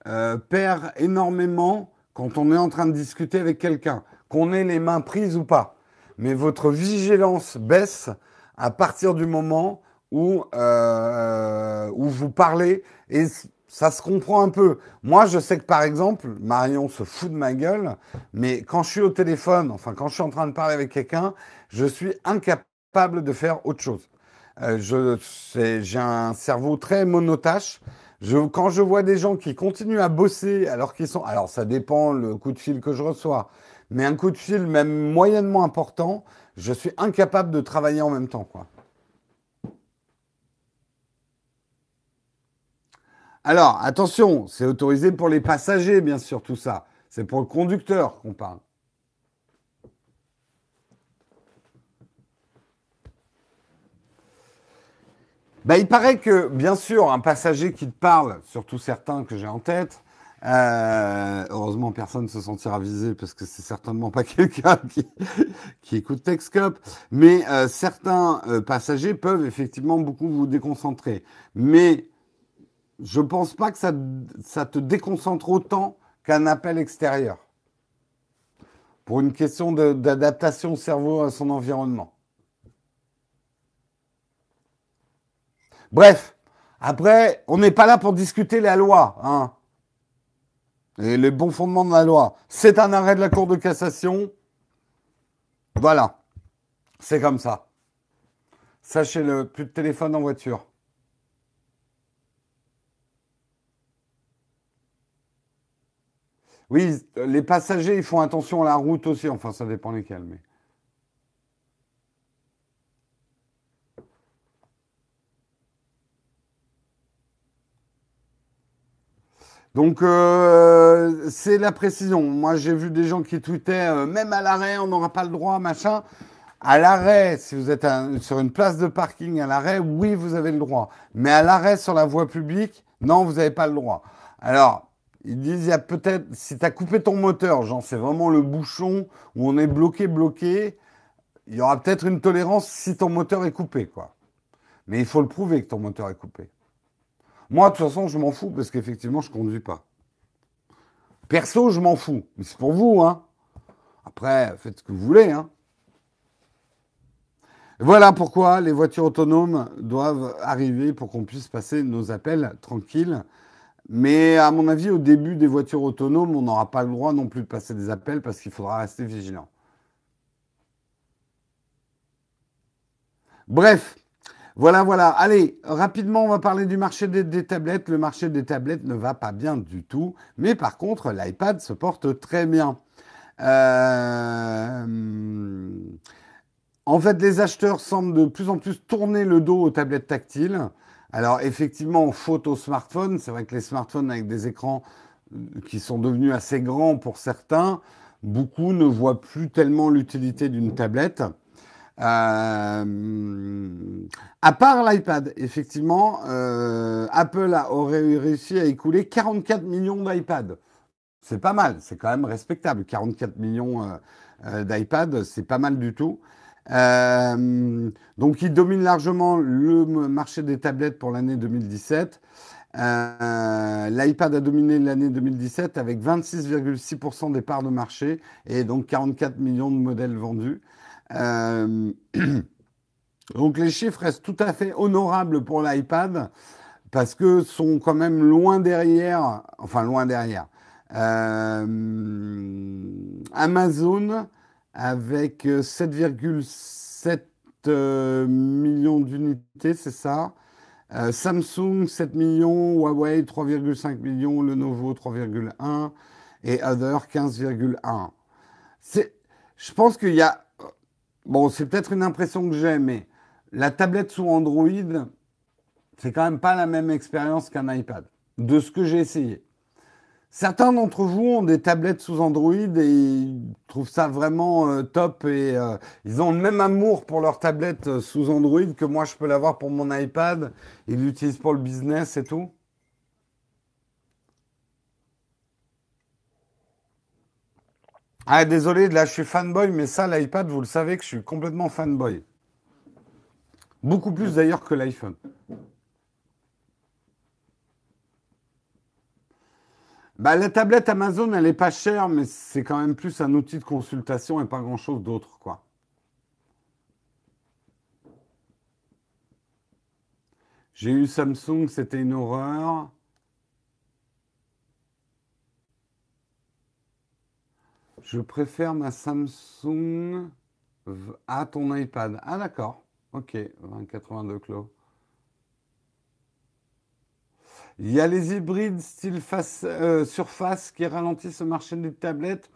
euh, perd énormément quand on est en train de discuter avec quelqu'un, qu'on ait les mains prises ou pas. Mais votre vigilance baisse à partir du moment où, euh, où vous parlez. Et ça se comprend un peu. Moi, je sais que par exemple, Marion se fout de ma gueule, mais quand je suis au téléphone, enfin quand je suis en train de parler avec quelqu'un, je suis incapable de faire autre chose. Euh, j'ai un cerveau très monotache. Quand je vois des gens qui continuent à bosser alors qu'ils sont, alors ça dépend le coup de fil que je reçois, mais un coup de fil même moyennement important, je suis incapable de travailler en même temps, quoi. Alors, attention, c'est autorisé pour les passagers, bien sûr, tout ça. C'est pour le conducteur qu'on parle. Bah, il paraît que, bien sûr, un passager qui te parle, surtout certains que j'ai en tête, euh, heureusement, personne ne se sentira visé parce que c'est certainement pas quelqu'un qui, écoute Texcop. Mais euh, certains euh, passagers peuvent effectivement beaucoup vous déconcentrer. Mais je ne pense pas que ça, te déconcentre autant qu'un appel extérieur. Pour une question d'adaptation au cerveau à son environnement. Bref, après, on n'est pas là pour discuter la loi, hein. Et les bons fondements de la loi. C'est un arrêt de la Cour de cassation. Voilà. C'est comme ça. Sachez-le, plus de téléphone en voiture. Oui, les passagers, ils font attention à la route aussi. Enfin, ça dépend lesquels, mais. Donc, euh, c'est la précision. Moi, j'ai vu des gens qui tweetaient, euh, même à l'arrêt, on n'aura pas le droit, machin. À l'arrêt, si vous êtes sur une place de parking à l'arrêt, oui, vous avez le droit. Mais à l'arrêt sur la voie publique, non, vous n'avez pas le droit. Alors, ils disent, il y a peut-être, si tu as coupé ton moteur, genre c'est vraiment le bouchon où on est bloqué, bloqué, il y aura peut-être une tolérance si ton moteur est coupé, quoi. Mais il faut le prouver que ton moteur est coupé. Moi, de toute façon, je m'en fous parce qu'effectivement, je conduis pas. Perso, je m'en fous. Mais c'est pour vous, hein. Après, faites ce que vous voulez, hein. Voilà pourquoi les voitures autonomes doivent arriver pour qu'on puisse passer nos appels tranquilles. Mais à mon avis, au début des voitures autonomes, on n'aura pas le droit non plus de passer des appels parce qu'il faudra rester vigilant. Bref, voilà, voilà. Allez, rapidement, on va parler du marché des, tablettes. Le marché des tablettes ne va pas bien du tout, mais par contre, l'iPad se porte très bien. Euh, en fait, les acheteurs semblent de plus en plus tourner le dos aux tablettes tactiles. Alors, effectivement, faute aux. C'est vrai que les smartphones avec des écrans euh, qui sont devenus assez grands pour certains, beaucoup ne voient plus tellement l'utilité d'une tablette. Euh, à part l'iPad, effectivement, euh, Apple aurait réussi à écouler 44 millions d'iPad. C'est pas mal, c'est quand même respectable. 44 millions euh d'iPad, c'est pas mal du tout. Euh, donc, il domine largement le marché des tablettes pour l'année 2017. Euh, L'iPad a dominé l'année 2017 avec 26,6% des parts de marché et donc 44 millions de modèles vendus. Euh, donc les chiffres restent tout à fait honorables pour l'iPad parce que sont quand même loin derrière, enfin loin derrière. Amazon avec 7,7 euh, millions d'unités, c'est ça. Samsung 7 millions, Huawei 3,5 millions, Lenovo 3,1 et Other 15,1. Je pense qu'il y a Bon, c'est peut-être une impression que j'ai, mais la tablette sous Android, c'est quand même pas la même expérience qu'un iPad, de ce que j'ai essayé. Certains d'entre vous ont des tablettes sous Android et ils trouvent ça vraiment euh, top et euh, ils ont le même amour pour leur tablette euh, sous Android que moi je peux l'avoir pour mon iPad. Ils l'utilisent pour le business et tout. Ah, désolé, là je suis fanboy, mais ça, l'iPad, vous le savez que je suis complètement fanboy. Beaucoup plus d'ailleurs que l'iPhone. Bah, la tablette Amazon, elle est pas chère, mais c'est quand même plus un outil de consultation et pas grand-chose d'autre, quoi. J'ai eu Samsung, c'était une horreur. Je préfère ma Samsung à ton iPad. Ah d'accord. Ok, 2082 clos. Il y a les hybrides style euh, surface qui ralentissent le marché des tablettes.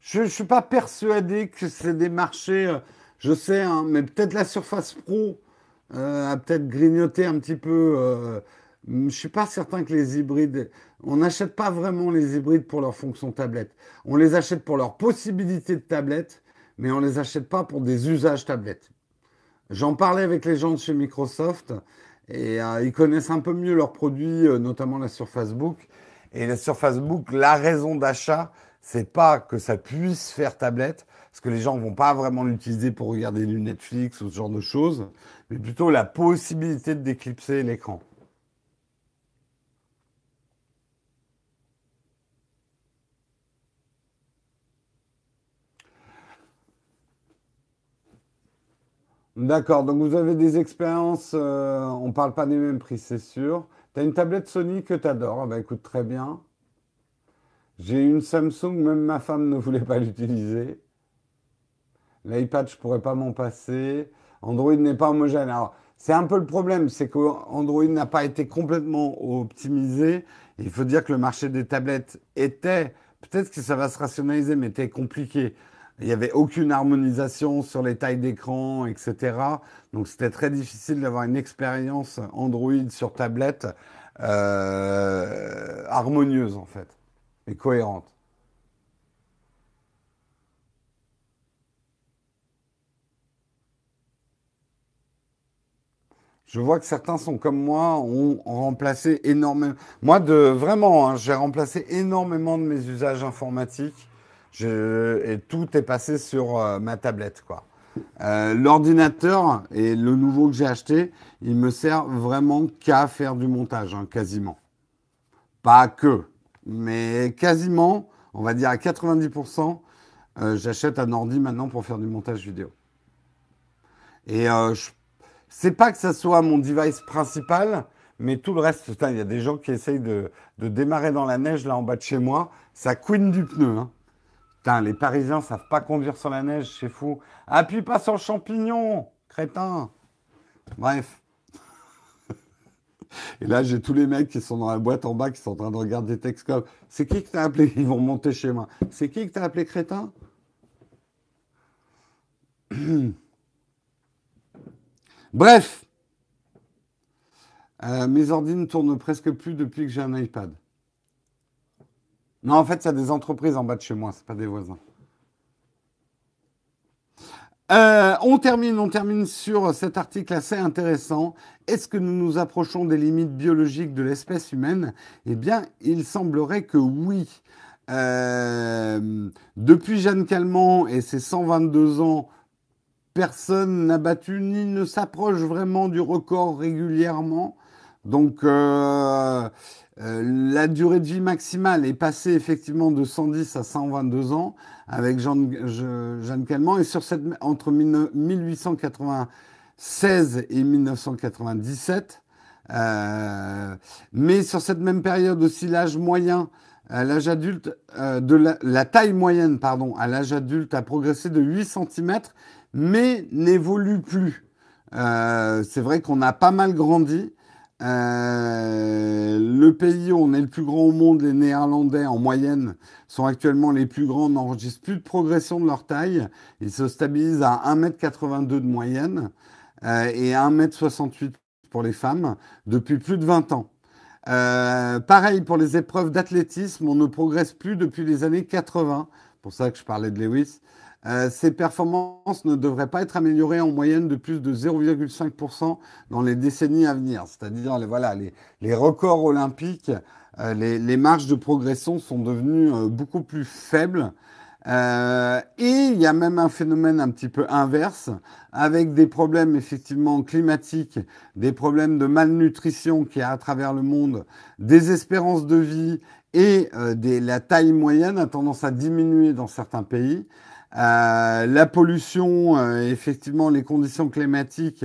Je ne suis pas persuadé que c'est des marchés, euh, je sais, hein, mais peut-être la Surface Pro euh, a peut-être grignoté un petit peu je ne suis pas certain que les hybrides, on n'achète pas vraiment les hybrides pour leur fonction tablette. On les achète pour leur possibilité de tablette, mais on ne les achète pas pour des usages tablette. J'en parlais avec les gens de chez Microsoft et euh, ils connaissent un peu mieux leurs produits, euh, notamment la Surface Book. Et la Surface Book, la raison d'achat, c'est pas que ça puisse faire tablette, parce que les gens vont pas vraiment l'utiliser pour regarder du Netflix ou ce genre de choses, mais plutôt la possibilité de déclipser l'écran. D'accord, donc vous avez des expériences, euh, on ne parle pas des mêmes prix, c'est sûr. Tu as une tablette Sony que tu adores, bah écoute, très bien. J'ai une Samsung, même ma femme ne voulait pas l'utiliser. L'iPad, je ne pourrais pas m'en passer. Android n'est pas homogène. Alors, c'est un peu le problème, c'est qu'Android n'a pas été complètement optimisé. Il faut dire que le marché des tablettes était, peut-être que ça va se rationaliser, mais était compliqué. Il n'y avait aucune harmonisation sur les tailles d'écran, etc. Donc c'était très difficile d'avoir une expérience Android sur tablette euh, harmonieuse en fait et cohérente. Je vois que certains sont comme moi, ont remplacé énormément. Moi, de vraiment, hein, j'ai remplacé énormément de mes usages informatiques et tout est passé sur euh, ma tablette, quoi. Euh, l'ordinateur et le nouveau que j'ai acheté, il me sert vraiment qu'à faire du montage, hein, quasiment. Pas que, mais quasiment, on va dire à 90%, euh, j'achète un ordi maintenant pour faire du montage vidéo. Et je c'est pas que ça soit mon device principal, mais tout le reste, il y a des gens qui essayent de, démarrer dans la neige là en bas de chez moi, ça couine du pneu. Hein. Putain, les Parisiens savent pas conduire sur la neige, c'est fou. Appuie pas sur le champignon, crétin. Bref. Et là, j'ai tous les mecs qui sont dans la boîte en bas qui sont en train de regarder comme C'est qui que t'as appelé? Ils vont monter chez moi. C'est qui que t'as appelé crétin? Bref. Euh, mes ordi ne tournent presque plus depuis que j'ai un iPad. Non, en fait, c'est des entreprises en bas de chez moi, c'est pas des voisins. Euh, on termine, on termine sur cet article assez intéressant. Est-ce que nous nous approchons des limites biologiques de l'espèce humaine? Eh bien, il semblerait que oui. Euh, depuis Jeanne Calment et ses 122 ans, personne n'a battu ni ne s'approche vraiment du record régulièrement. Donc, euh, euh, la durée de vie maximale est passée effectivement de 110 à 122 ans avec Jeanne, Jeanne Calment. Et sur cette, entre 1896 et 1997, euh, mais sur cette même période aussi, l'âge moyen, euh, l'âge adulte, de la, la, taille moyenne, pardon, à l'âge adulte a progressé de 8 cm, mais n'évolue plus. c'est vrai qu'on a pas mal grandi. Euh, le pays où on est le plus grand au monde, les Néerlandais en moyenne, sont actuellement les plus grands, n'enregistrent plus de progression de leur taille. Ils se stabilisent à 1m82 de moyenne euh, et 1m68 pour les femmes depuis plus de 20 ans. Euh, pareil pour les épreuves d'athlétisme, on ne progresse plus depuis les années 80. Pour ça que je parlais de Lewis. Euh, ces performances ne devraient pas être améliorées en moyenne de plus de 0,5% dans les décennies à venir. C'est-à-dire, les, voilà, les, records olympiques, euh, les, marges de progression sont devenues euh, beaucoup plus faibles. et il y a même un phénomène un petit peu inverse, avec des problèmes effectivement climatiques, des problèmes de malnutrition qui a à travers le monde, des espérances de vie et la taille moyenne a tendance à diminuer dans certains pays. Euh, la pollution, euh, effectivement, les conditions climatiques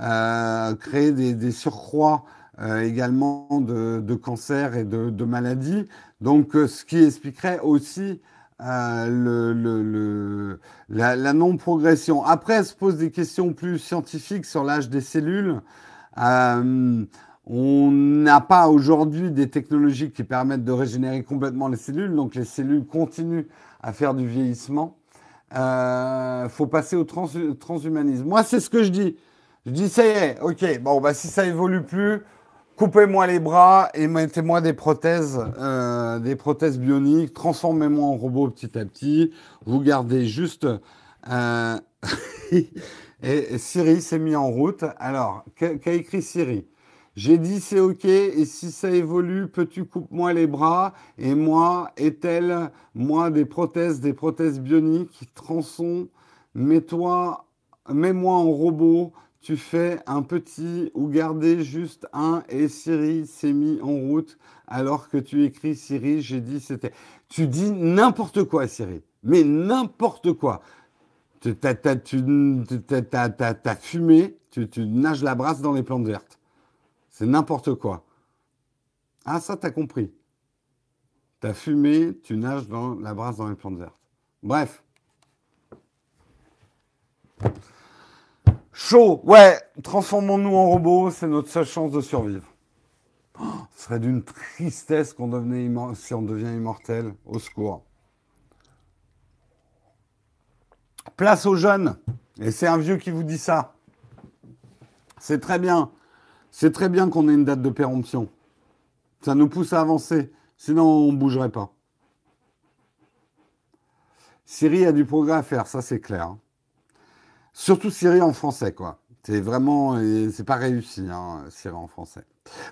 euh, créent des, des surcroîts euh, également de, de cancer et de, de maladies. Donc, ce qui expliquerait aussi le, le, le, la, la non-progression. Après, elle se pose des questions plus scientifiques sur l'âge des cellules. on n'a pas aujourd'hui des technologies qui permettent de régénérer complètement les cellules, donc les cellules continuent à faire du vieillissement. Euh, faut passer au transhumanisme. Moi, c'est ce que je dis. Je dis, ça y est, ok, bon, bah, si ça évolue plus, coupez-moi les bras et mettez-moi des prothèses, euh, des prothèses bioniques, transformez-moi en robot petit à petit. Vous gardez juste. Euh... et Siri s'est mis en route. Alors, qu'a écrit Siri? J'ai dit c'est ok, et si ça évolue, peux-tu couper-moi les bras Et moi, est-elle, moi, des prothèses, des prothèses bioniques, tronçons, mets-toi, mets-moi en robot, tu fais un petit ou garder juste un et Siri s'est mis en route alors que tu écris Siri, j'ai dit c'était. Tu dis n'importe quoi, Siri, mais n'importe quoi. Tu as, fumé, tu, tu nages la brasse dans les plantes vertes. C'est n'importe quoi. Ah, ça, t'as compris. T'as fumé, tu nages dans la brasse dans les plantes vertes. Bref. Chaud, ouais, transformons-nous en robots, c'est notre seule chance de survivre. Oh, ce serait d'une tristesse qu'on devenait si on devient immortel. Au secours. Place aux jeunes. Et c'est un vieux qui vous dit ça. C'est très bien. C'est très bien qu'on ait une date de péremption. Ça nous pousse à avancer. Sinon, on ne bougerait pas. Syrie a du progrès à faire, ça c'est clair. Surtout Syrie en français, quoi. C'est vraiment, c'est pas réussi, hein, Syrie en français.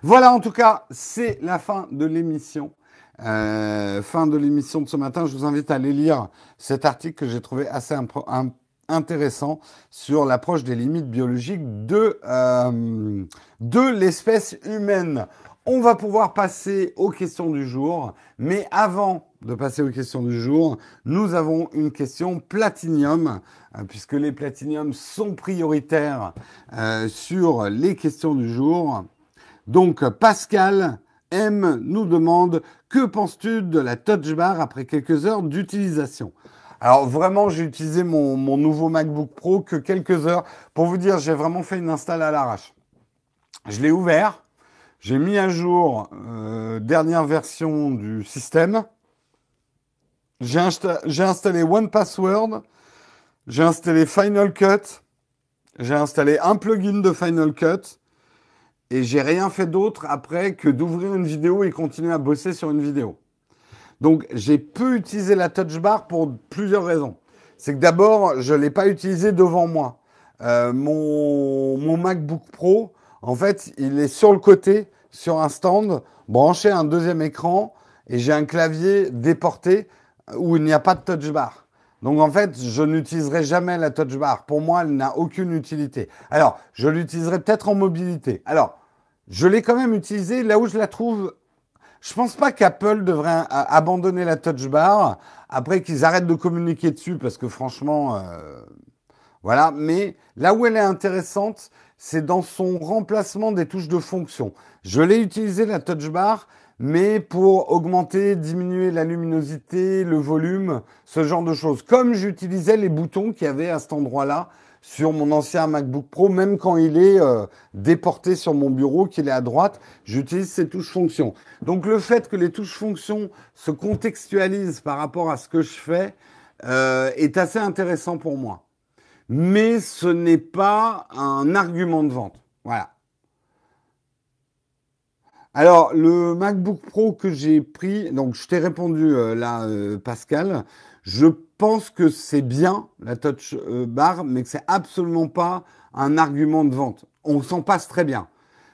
Voilà, en tout cas, c'est la fin de l'émission. Euh, fin de l'émission de ce matin. Je vous invite à aller lire cet article que j'ai trouvé assez important intéressant sur l'approche des limites biologiques de, euh, de l'espèce humaine. On va pouvoir passer aux questions du jour, mais avant de passer aux questions du jour, nous avons une question platinium, euh, puisque les platiniums sont prioritaires euh, sur les questions du jour. Donc Pascal M nous demande que penses-tu de la touch bar après quelques heures d'utilisation? Alors vraiment, j'ai utilisé mon, nouveau MacBook Pro que quelques heures. Pour vous dire, j'ai vraiment fait une install à l'arrache. Je l'ai ouvert, j'ai mis à jour euh, dernière version du système. J'ai installé One Password, j'ai installé Final Cut, j'ai installé un plugin de Final Cut et j'ai rien fait d'autre après que d'ouvrir une vidéo et continuer à bosser sur une vidéo. Donc j'ai peu utilisé la touch bar pour plusieurs raisons. C'est que d'abord, je ne l'ai pas utilisé devant moi. Euh, mon, mon, MacBook Pro, en fait, il est sur le côté, sur un stand, branché à un deuxième écran, et j'ai un clavier déporté où il n'y a pas de touch bar. Donc en fait, je n'utiliserai jamais la touch bar. Pour moi, elle n'a aucune utilité. Alors, je l'utiliserai peut-être en mobilité. Alors, je l'ai quand même utilisée là où je la trouve. Je pense pas qu'Apple devrait abandonner la touch bar après qu'ils arrêtent de communiquer dessus parce que franchement, euh, voilà. Mais là où elle est intéressante, c'est dans son remplacement des touches de fonction. Je l'ai utilisé la touch bar, mais pour augmenter, diminuer la luminosité, le volume, ce genre de choses. Comme j'utilisais les boutons qu'il y avait à cet endroit-là sur mon ancien MacBook Pro, même quand il est euh, déporté sur mon bureau, qu'il est à droite, j'utilise ces touches fonctions. Donc le fait que les touches fonctions se contextualisent par rapport à ce que je fais euh, est assez intéressant pour moi. Mais ce n'est pas un argument de vente. Voilà. Alors, le MacBook Pro que j'ai pris, donc je t'ai répondu euh, là, euh, Pascal, je pense que c'est bien la touch euh, bar, mais que c'est absolument pas un argument de vente. On s'en passe très bien.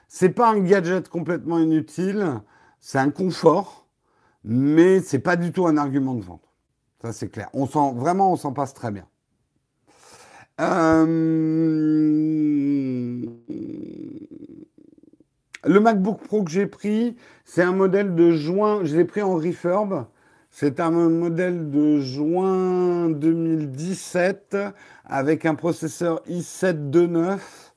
C'est pas un gadget complètement inutile, c'est un confort, mais c'est pas du tout un argument de vente. Ça c'est clair. On sent vraiment, on s'en passe très bien. Euh... Le MacBook Pro que j'ai pris, c'est un modèle de juin, je l'ai pris en refurb. C'est un modèle de juin 2017 avec un processeur i7 29,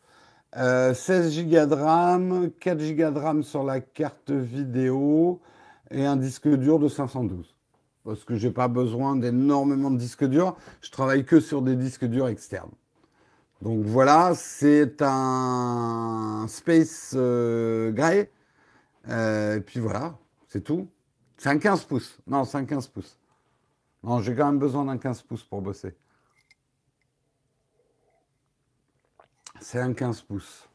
16 Go de RAM, 4 Go de RAM sur la carte vidéo et un disque dur de 512. Parce que j'ai pas besoin d'énormément de disques durs, je travaille que sur des disques durs externes. Donc voilà, c'est un Space euh, Gray. Euh, et puis voilà, c'est tout. C'est un 15 pouces. Non, c'est un 15 pouces. Non, j'ai quand même besoin d'un 15 pouces pour bosser. C'est un 15 pouces.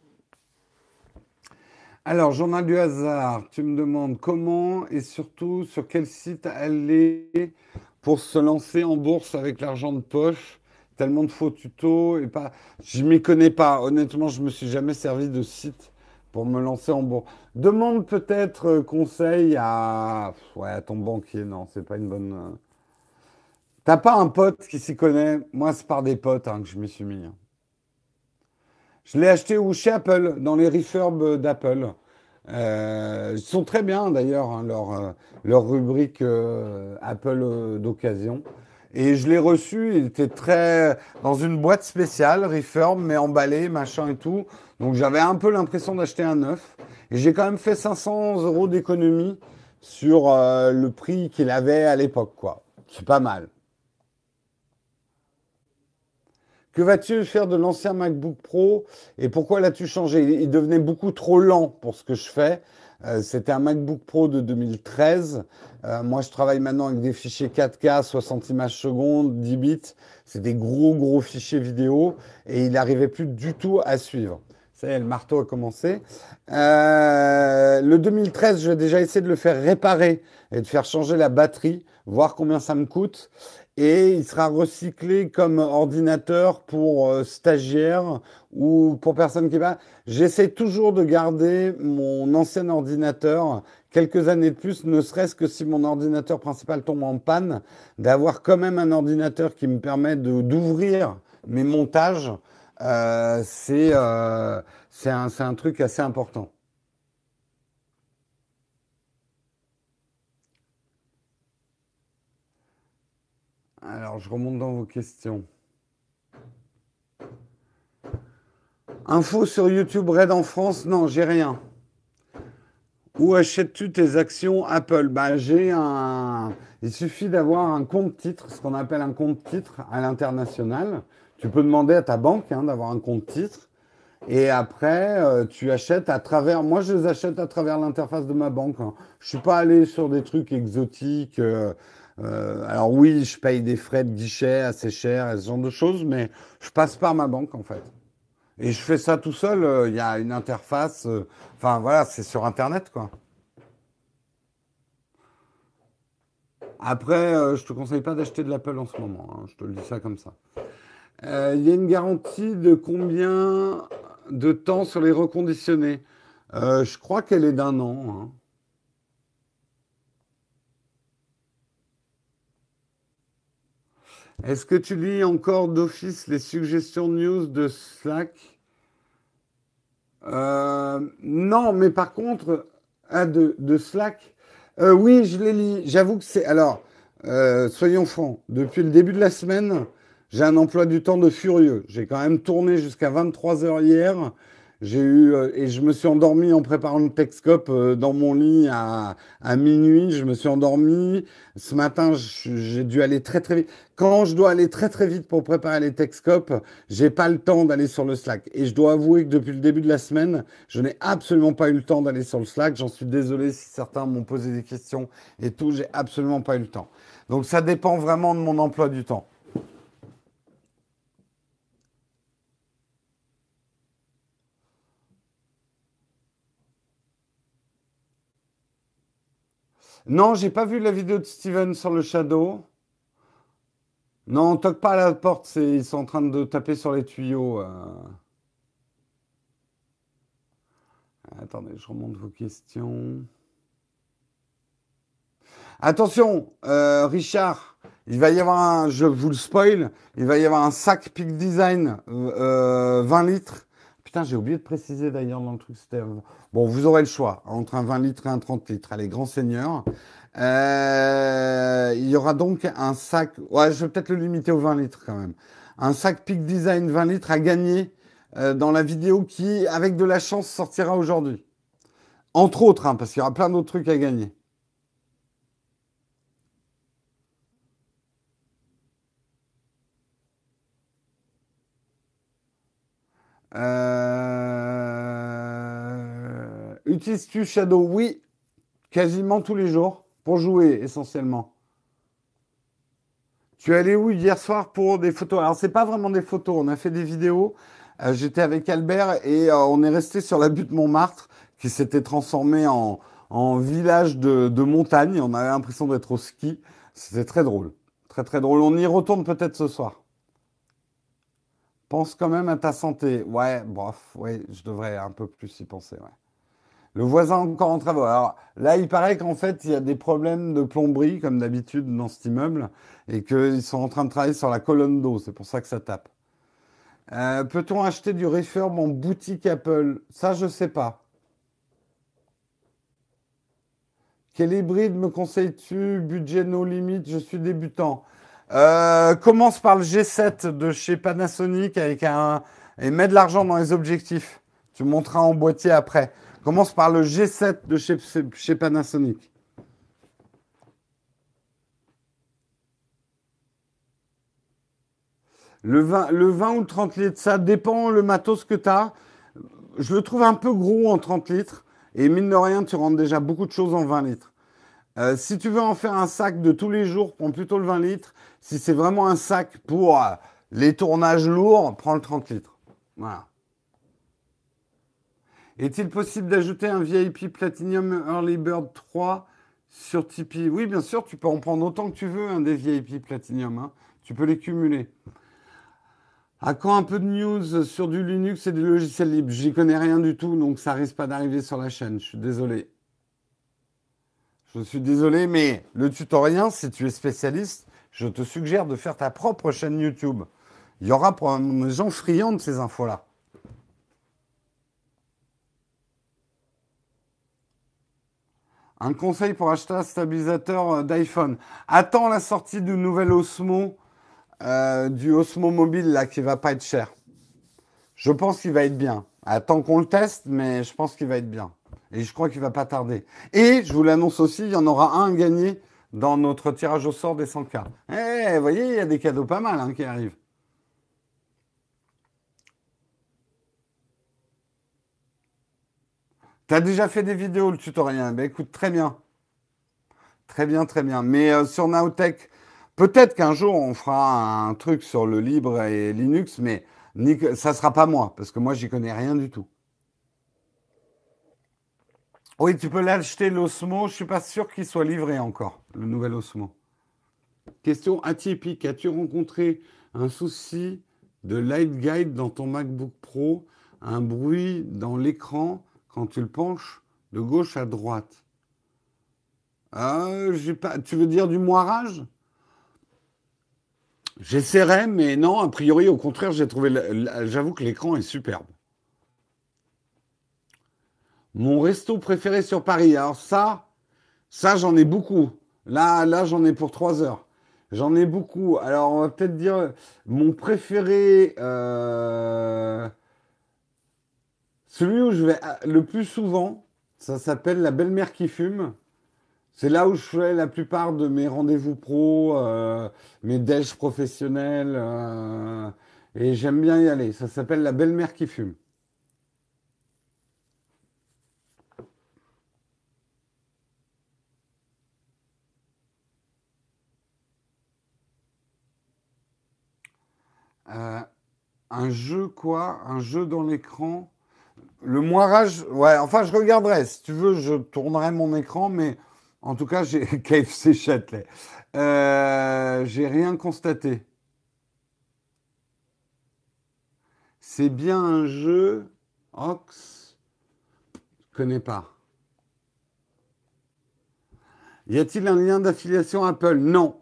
Alors, journal du hasard, tu me demandes comment et surtout sur quel site aller pour se lancer en bourse avec l'argent de poche tellement de faux tutos et pas. Je m'y connais pas. Honnêtement, je me suis jamais servi de site pour me lancer en bourse. Demande peut-être euh, conseil à, ouais, à ton banquier. Non, c'est pas une bonne. Euh. T'as pas un pote qui s'y connaît? Moi, c'est par des potes hein, que je m'y suis mis. Hein. Je l'ai acheté où Chez Apple, dans les refurbs d'Apple. Euh, ils sont très bien d'ailleurs, hein, leur, leur rubrique Apple d'occasion. Et je l'ai reçu, il était très dans une boîte spéciale, refurb, mais emballé, machin et tout. Donc j'avais un peu l'impression d'acheter un neuf. Et j'ai quand même fait 500 euros d'économie sur euh, le prix qu'il avait à l'époque, quoi. C'est pas mal. Que vas-tu faire de l'ancien MacBook Pro et pourquoi l'as-tu changé? Il devenait beaucoup trop lent pour ce que je fais. Euh, c'était un MacBook Pro de 2013. Euh, moi, je travaille maintenant avec des fichiers 4K, 60 images secondes, 10 bits. C'est des gros, gros fichiers vidéo et il n'arrivait plus du tout à suivre. Ça y est, le marteau a commencé. Euh, le 2013, je vais déjà essayer de le faire réparer et de faire changer la batterie, voir combien ça me coûte et il sera recyclé comme ordinateur pour euh, stagiaires ou pour personnes qui va. J'essaie toujours de garder mon ancien ordinateur quelques années de plus, ne serait-ce que si mon ordinateur principal tombe en panne, d'avoir quand même un ordinateur qui me permet d'ouvrir mes montages. Euh, c'est euh, un, un truc assez important. Alors, je remonte dans vos questions. Info sur YouTube Red en France Non, j'ai rien. Où achètes-tu tes actions Apple? Bah, j'ai un. Il suffit d'avoir un compte titre, ce qu'on appelle un compte titre à l'international. Tu peux demander à ta banque hein, d'avoir un compte titre. Et après, euh, tu achètes à travers. Moi, je les achète à travers l'interface de ma banque. Hein. Je suis pas allé sur des trucs exotiques. Euh, euh, alors oui, je paye des frais de guichet assez chers, ce genre de choses, mais je passe par ma banque en fait. Et je fais ça tout seul. Il y a une interface. Enfin voilà, c'est sur Internet quoi. Après, je te conseille pas d'acheter de l'Apple en ce moment. Hein. Je te le dis ça comme ça. Il y a une garantie de combien de temps sur les reconditionnés? Euh, Je crois qu'elle est d'un an. Hein. Est-ce que tu lis encore d'office les suggestions news de Slack? Euh, Non, mais par contre, ah, de, Slack, euh, oui, je les lis. J'avoue que c'est... Alors, soyons francs, depuis le début de la semaine, j'ai un emploi du temps de furieux. J'ai quand même tourné jusqu'à 23 heures hier. J'ai eu euh, et je me suis endormi en préparant le Texcope euh, dans mon lit à, à, minuit. Je me suis endormi. Ce matin, j'ai dû aller très très vite. Quand je dois aller très très vite pour préparer les Texcopes, j'ai pas le temps d'aller sur le Slack. Et je dois avouer que depuis le début de la semaine, je n'ai absolument pas eu le temps d'aller sur le Slack. J'en suis désolé si certains m'ont posé des questions et tout. J'ai absolument pas eu le temps. Donc ça dépend vraiment de mon emploi du temps. Non, j'ai pas vu la vidéo de Steven sur le Shadow. Non, on toque pas à la porte, ils sont en train de taper sur les tuyaux. Euh. Attendez, je remonte vos questions. Attention, euh, Richard, il va y avoir un, je vous le spoil, il va y avoir un sac Peak Design 20 euh, litres. Putain, j'ai oublié de préciser d'ailleurs dans le truc. Bon, vous aurez le choix entre un 20 litres et un 30 litres. Allez, grand seigneur. Euh, il y aura donc un sac. Ouais, je vais peut-être le limiter au 20 litres quand même. Un sac Peak Design 20 litres à gagner euh, dans la vidéo qui, avec de la chance, sortira aujourd'hui. Entre autres, hein, parce qu'il y aura plein d'autres trucs à gagner. Euh... Utilises-tu Shadow? Oui, quasiment tous les jours, pour jouer essentiellement. Tu es allé où hier soir pour des photos? Alors, c'est pas vraiment des photos, on a fait des vidéos. Euh, j'étais avec Albert et euh, on est resté sur la butte Montmartre qui s'était transformée en, village de, de, montagne. On avait l'impression d'être au ski. C'était très drôle. Très, très drôle. On y retourne peut-être ce soir. Pense quand même à ta santé. Ouais, bref, ouais, je devrais un peu plus y penser. Le voisin encore en travaux. Alors là, il paraît qu'en fait, il y a des problèmes de plomberie, comme d'habitude dans cet immeuble, et qu'ils sont en train de travailler sur la colonne d'eau. C'est pour ça que ça tape. Euh, peut-on acheter du refurb en boutique Apple? Ça, je sais pas. Quel hybride me conseilles-tu? Budget no limite, je suis débutant. Euh, commence par le G7 de chez Panasonic avec un et mets de l'argent dans les objectifs. Tu monteras en boîtier après. Commence par le G7 de chez, chez Panasonic. Le 20, le 20 ou le 30 litres, ça dépend le matos que tu as. Je le trouve un peu gros en 30 litres. Et mine de rien, tu rentres déjà beaucoup de choses en 20 litres. Euh, si tu veux en faire un sac de tous les jours, prends plutôt le 20 litres. Si c'est vraiment un sac pour euh, les tournages lourds, prends le 30 litres. Voilà. Est-il possible d'ajouter un VIP Platinum Early Bird 3 sur Tipeee? Oui, bien sûr, tu peux en prendre autant que tu veux, un des VIP Platinum. Hein. Tu peux les cumuler. À quand un peu de news sur du Linux et des logiciels libres J'y connais rien du tout, donc ça risque pas d'arriver sur la chaîne. Je suis désolé. Je suis désolé, mais le tutoriel, si tu es spécialiste, je te suggère de faire ta propre chaîne YouTube. Il y aura pour des gens friands de ces infos-là. Un conseil pour acheter un stabilisateur euh, d'iPhone. Attends la sortie du nouvel Osmo, euh, du Osmo Mobile là, qui va pas être cher. Je pense qu'il va être bien. Attends qu'on le teste, mais je pense qu'il va être bien. Et je crois qu'il va pas tarder. Et je vous l'annonce aussi, il y en aura un gagné dans notre tirage au sort des 100K. Eh, vous voyez, il y a des cadeaux pas mal hein, qui arrivent. Tu as déjà fait des vidéos, le tutoriel? Ben écoute, très bien. Très bien, très bien. Mais euh, sur Naotech, peut-être qu'un jour on fera un truc sur le libre et Linux, mais ça ne sera pas moi, parce que moi j'y connais rien du tout. Oui, tu peux l'acheter l'Osmo. Je suis pas sûr qu'il soit livré encore, le nouvel Osmo. Question atypique. As-tu rencontré un souci de light guide dans ton MacBook Pro, un bruit dans l'écran quand tu le penches de gauche à droite? Pas... Tu veux dire du moirage? J'essaierai, mais non, a priori, au contraire, j'ai trouvé. J'avoue que l'écran est superbe. Mon resto préféré sur Paris. Alors ça, ça j'en ai beaucoup. Là, là, j'en ai pour trois heures. J'en ai beaucoup. Alors, on va peut-être dire mon préféré. Euh, celui où je vais le plus souvent, ça s'appelle La belle-mère qui fume. C'est là où je fais la plupart de mes rendez-vous pro, euh, mes déj professionnels. Euh, et j'aime bien y aller. Ça s'appelle La belle-mère qui fume. Un jeu quoi Un jeu dans l'écran Le moirage, ouais, enfin je regarderai. Si tu veux, je tournerai mon écran, mais en tout cas, j'ai KFC Châtelet. Euh, j'ai rien constaté. C'est bien un jeu. Ox? Je connais pas. Y a-t-il un lien d'affiliation Apple? Non.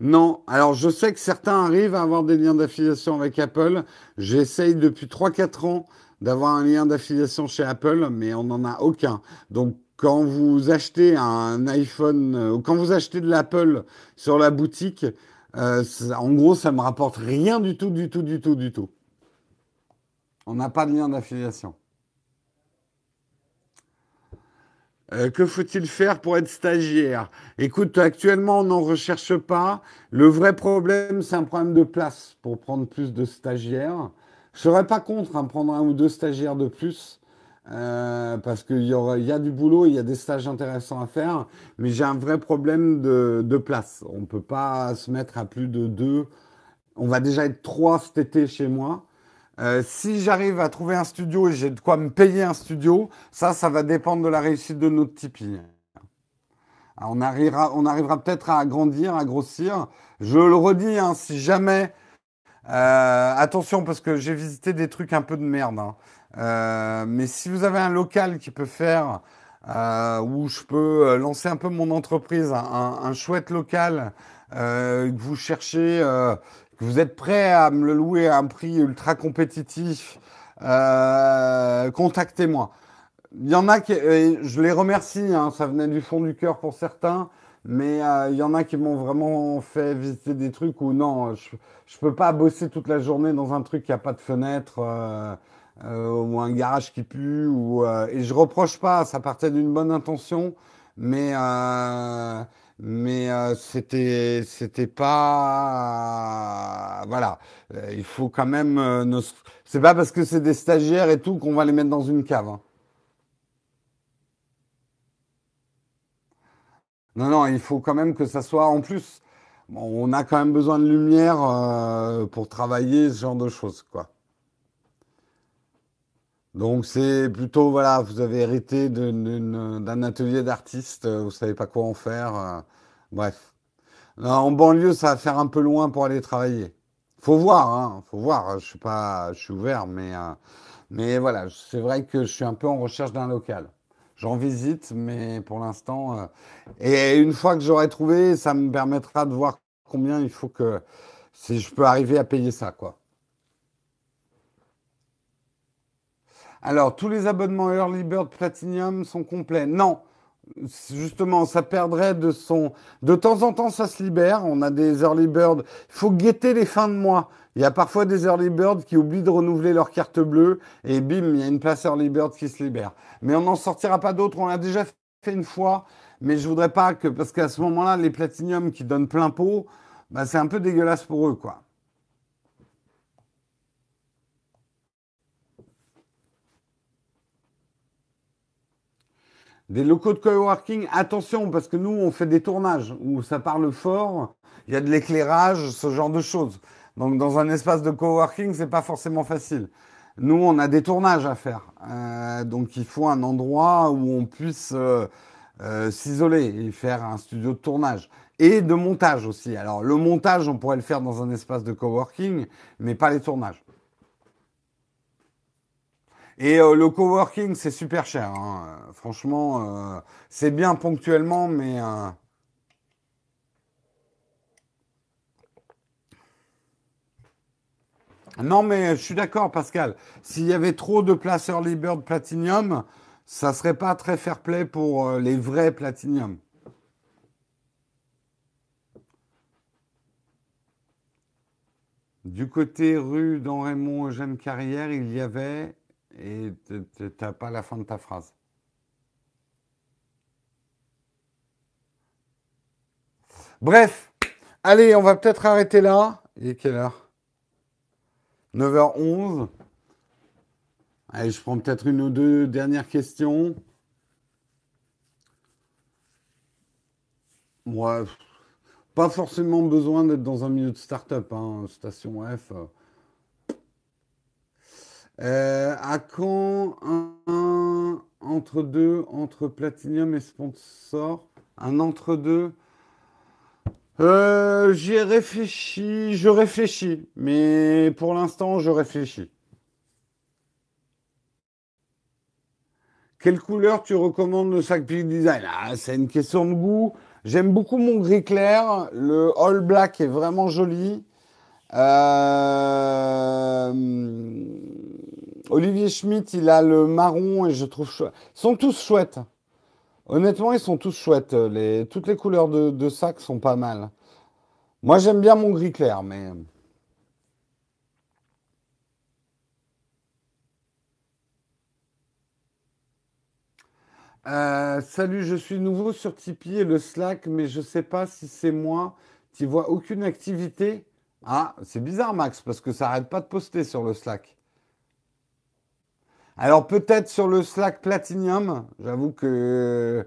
Non. Alors, je sais que certains arrivent à avoir des liens d'affiliation avec Apple. J'essaye depuis 3-4 ans d'avoir un lien d'affiliation chez Apple, mais on n'en a aucun. Donc, quand vous achetez un iPhone, ou euh, quand vous achetez de l'Apple sur la boutique, euh, en gros, ça me rapporte rien du tout, du tout, du tout, du tout. On n'a pas de lien d'affiliation. Euh, que faut-il faire pour être stagiaire? Écoute, actuellement, on n'en recherche pas. Le vrai problème, c'est un problème de place pour prendre plus de stagiaires. Je serais pas contre hein, prendre un ou deux stagiaires de plus. Euh, parce qu'il y, y a du boulot, il y a des stages intéressants à faire, mais j'ai un vrai problème de, place. On ne peut pas se mettre à plus de deux. On va déjà être trois cet été chez moi. Euh, si j'arrive à trouver un studio et j'ai de quoi me payer un studio, ça, ça va dépendre de la réussite de notre Tipeee. on arrivera, on arrivera peut-être à grandir, à grossir. Je le redis, hein, si jamais, euh, attention parce que j'ai visité des trucs un peu de merde. Hein. Euh, mais si vous avez un local qui peut faire où je peux lancer un peu mon entreprise, un chouette local que vous cherchez vous êtes prêt à me le louer à un prix ultra compétitif, euh, contactez-moi. Il y en a qui, je les remercie, hein, ça venait du fond du cœur pour certains, mais euh, il y en a qui m'ont vraiment fait visiter des trucs où non, je, ne peux pas bosser toute la journée dans un truc qui a pas de fenêtre euh, ou un garage qui pue et je reproche pas, ça partait d'une bonne intention, mais mais euh, c'était c'était pas voilà. Euh, il faut quand même euh, c'est pas parce que c'est des stagiaires et tout qu'on va les mettre dans une cave hein. non non il faut quand même que ça soit en plus. On a quand même besoin de lumière pour travailler ce genre de choses quoi donc c'est plutôt, voilà, vous avez hérité d'un atelier d'artiste, euh, vous savez pas quoi en faire. Euh, bref. en banlieue, ça va faire un peu loin pour aller travailler. Faut voir, hein, faut voir. Je suis pas, je suis ouvert, mais, euh, mais voilà, c'est vrai que je suis un peu en recherche d'un local. J'en visite, mais pour l'instant, et une fois que j'aurai trouvé, ça me permettra de voir combien il faut que, si je peux arriver à payer ça, quoi. Alors, tous les abonnements Early Bird Platinum sont complets Non. justement, ça perdrait de son. De temps en temps, ça se libère. On a des early birds. Il faut guetter les fins de mois. Il y a parfois des early birds qui oublient de renouveler leur carte bleue et bim, il y a une place early bird qui se libère. Mais on n'en sortira pas d'autres. On l'a déjà fait une fois, mais je voudrais pas que parce qu'à ce moment-là, les platinium qui donnent plein pot, bah, c'est un peu dégueulasse pour eux, quoi. Des locaux de coworking, attention, parce que nous, on fait des tournages où ça parle fort, il y a de l'éclairage, ce genre de choses. Donc, dans un espace de coworking, c'est pas forcément facile. Nous, on a des tournages à faire. Euh, donc, il faut un endroit où on puisse euh, euh, s'isoler et faire un studio de tournage. Et de montage aussi. Alors, le montage, on pourrait le faire dans un espace de coworking, mais pas les tournages. Et euh, le coworking, c'est super cher. Hein. Franchement, euh, c'est bien ponctuellement, mais... Euh, non, mais je suis d'accord, Pascal. S'il y avait trop de places Early Bird Platinum, ça serait pas très fair play pour les vrais Platinum. Du côté rue dans Raymond Eugène Carrière, il y avait et t'as pas la fin de ta phrase. Bref, allez, on va peut-être arrêter là. Il est quelle heure? 9h11. Allez, je prends peut-être une ou deux dernières questions. Moi, pas forcément besoin d'être dans un milieu de start-up. Hein. Station F. Euh, à quand un, entre-deux entre Platinum et Sponsor? Un entre-deux? Euh, J'y ai réfléchi, je réfléchis, mais pour l'instant, je réfléchis. Quelle couleur tu recommandes le sac Peak Design? Ah, C'est une question de goût. J'aime beaucoup mon gris clair. Le All Black est vraiment joli. Euh... Olivier Schmitt, il a le marron et je trouve chouette. Ils sont tous chouettes. Honnêtement, ils sont tous chouettes. Toutes les couleurs de, sac sont pas mal. Moi, j'aime bien mon gris clair, mais. Euh, salut, je suis nouveau sur Tipeee et le Slack, mais je sais pas si c'est moi. Tu vois aucune activité Ah, c'est bizarre, Max, parce que ça arrête pas de poster sur le Slack. Alors peut-être sur le Slack Platinum, j'avoue que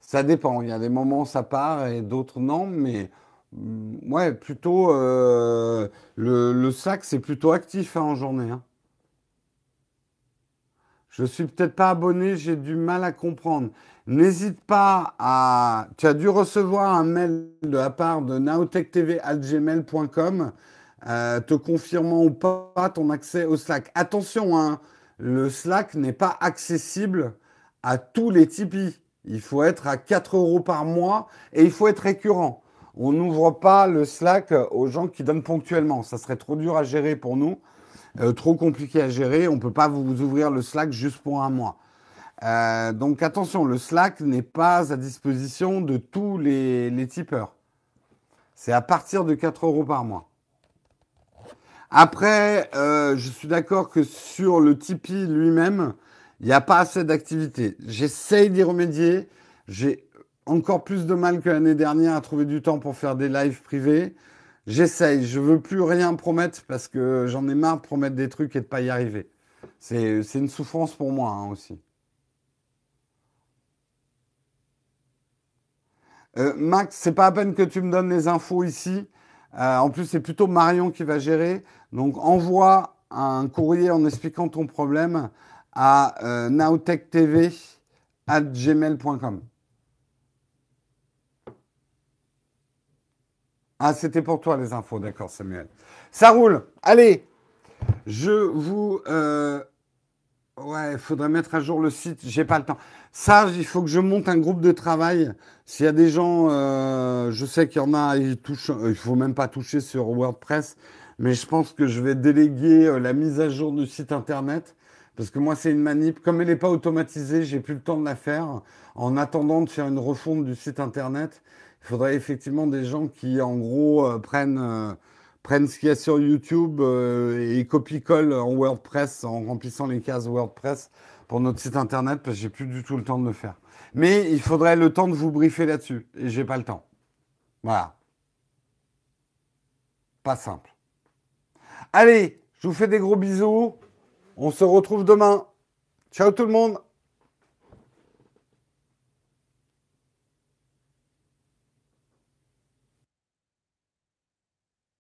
ça dépend. Il y a des moments où ça part et d'autres non, mais mm, ouais, plutôt euh, le, Slack c'est plutôt actif hein, en journée. Hein. Je suis peut-être pas abonné, j'ai du mal à comprendre. N'hésite pas à. Tu as dû recevoir un mail de la part de naotech.tv@gmail.com euh, te confirmant ou pas ton accès au Slack. Attention, hein, le Slack n'est pas accessible à tous les Tipeee. Il faut être à 4 euros par mois et il faut être récurrent. On n'ouvre pas le Slack aux gens qui donnent ponctuellement. Ça serait trop dur à gérer pour nous, euh, trop compliqué à gérer. On ne peut pas vous ouvrir le Slack juste pour un mois. Euh, donc attention, le Slack n'est pas à disposition de tous les, les tipeurs. C'est à partir de 4 euros par mois. Après, euh, je suis d'accord que sur le Tipeee lui-même, il n'y a pas assez d'activité. J'essaye d'y remédier. J'ai encore plus de mal que l'année dernière à trouver du temps pour faire des lives privés. J'essaye. Je veux plus rien promettre parce que j'en ai marre de promettre des trucs et de pas y arriver. C'est une souffrance pour moi hein, aussi. Euh, Max, c'est pas à peine que tu me donnes les infos ici. Euh, en plus, c'est plutôt Marion qui va gérer. Donc, envoie un courrier en expliquant ton problème à euh, gmail.com. Ah, c'était pour toi les infos, d'accord, Samuel. Ça roule. Allez, je vous euh, Ouais, il faudrait mettre à jour le site. J'ai pas le temps. Ça, il faut que je monte un groupe de travail. S'il y a des gens, euh, je sais qu'il y en a, ils touchent, euh, il faut même pas toucher sur WordPress, mais je pense que je vais déléguer euh, la mise à jour du site internet Parce que moi, c'est une manip. Comme elle n'est pas automatisée, j'ai plus le temps de la faire. En attendant de faire une refonte du site internet, il faudrait effectivement des gens qui, en gros, euh, prennent, prennent ce qu'il y a sur YouTube euh, et copie-collent en WordPress, en remplissant les cases WordPress pour notre site internet, parce que j'ai plus du tout le temps de le faire. Mais il faudrait le temps de vous briefer là-dessus. Et j'ai pas le temps. Voilà. Pas simple. Allez, je vous fais des gros bisous. On se retrouve demain. Ciao tout le monde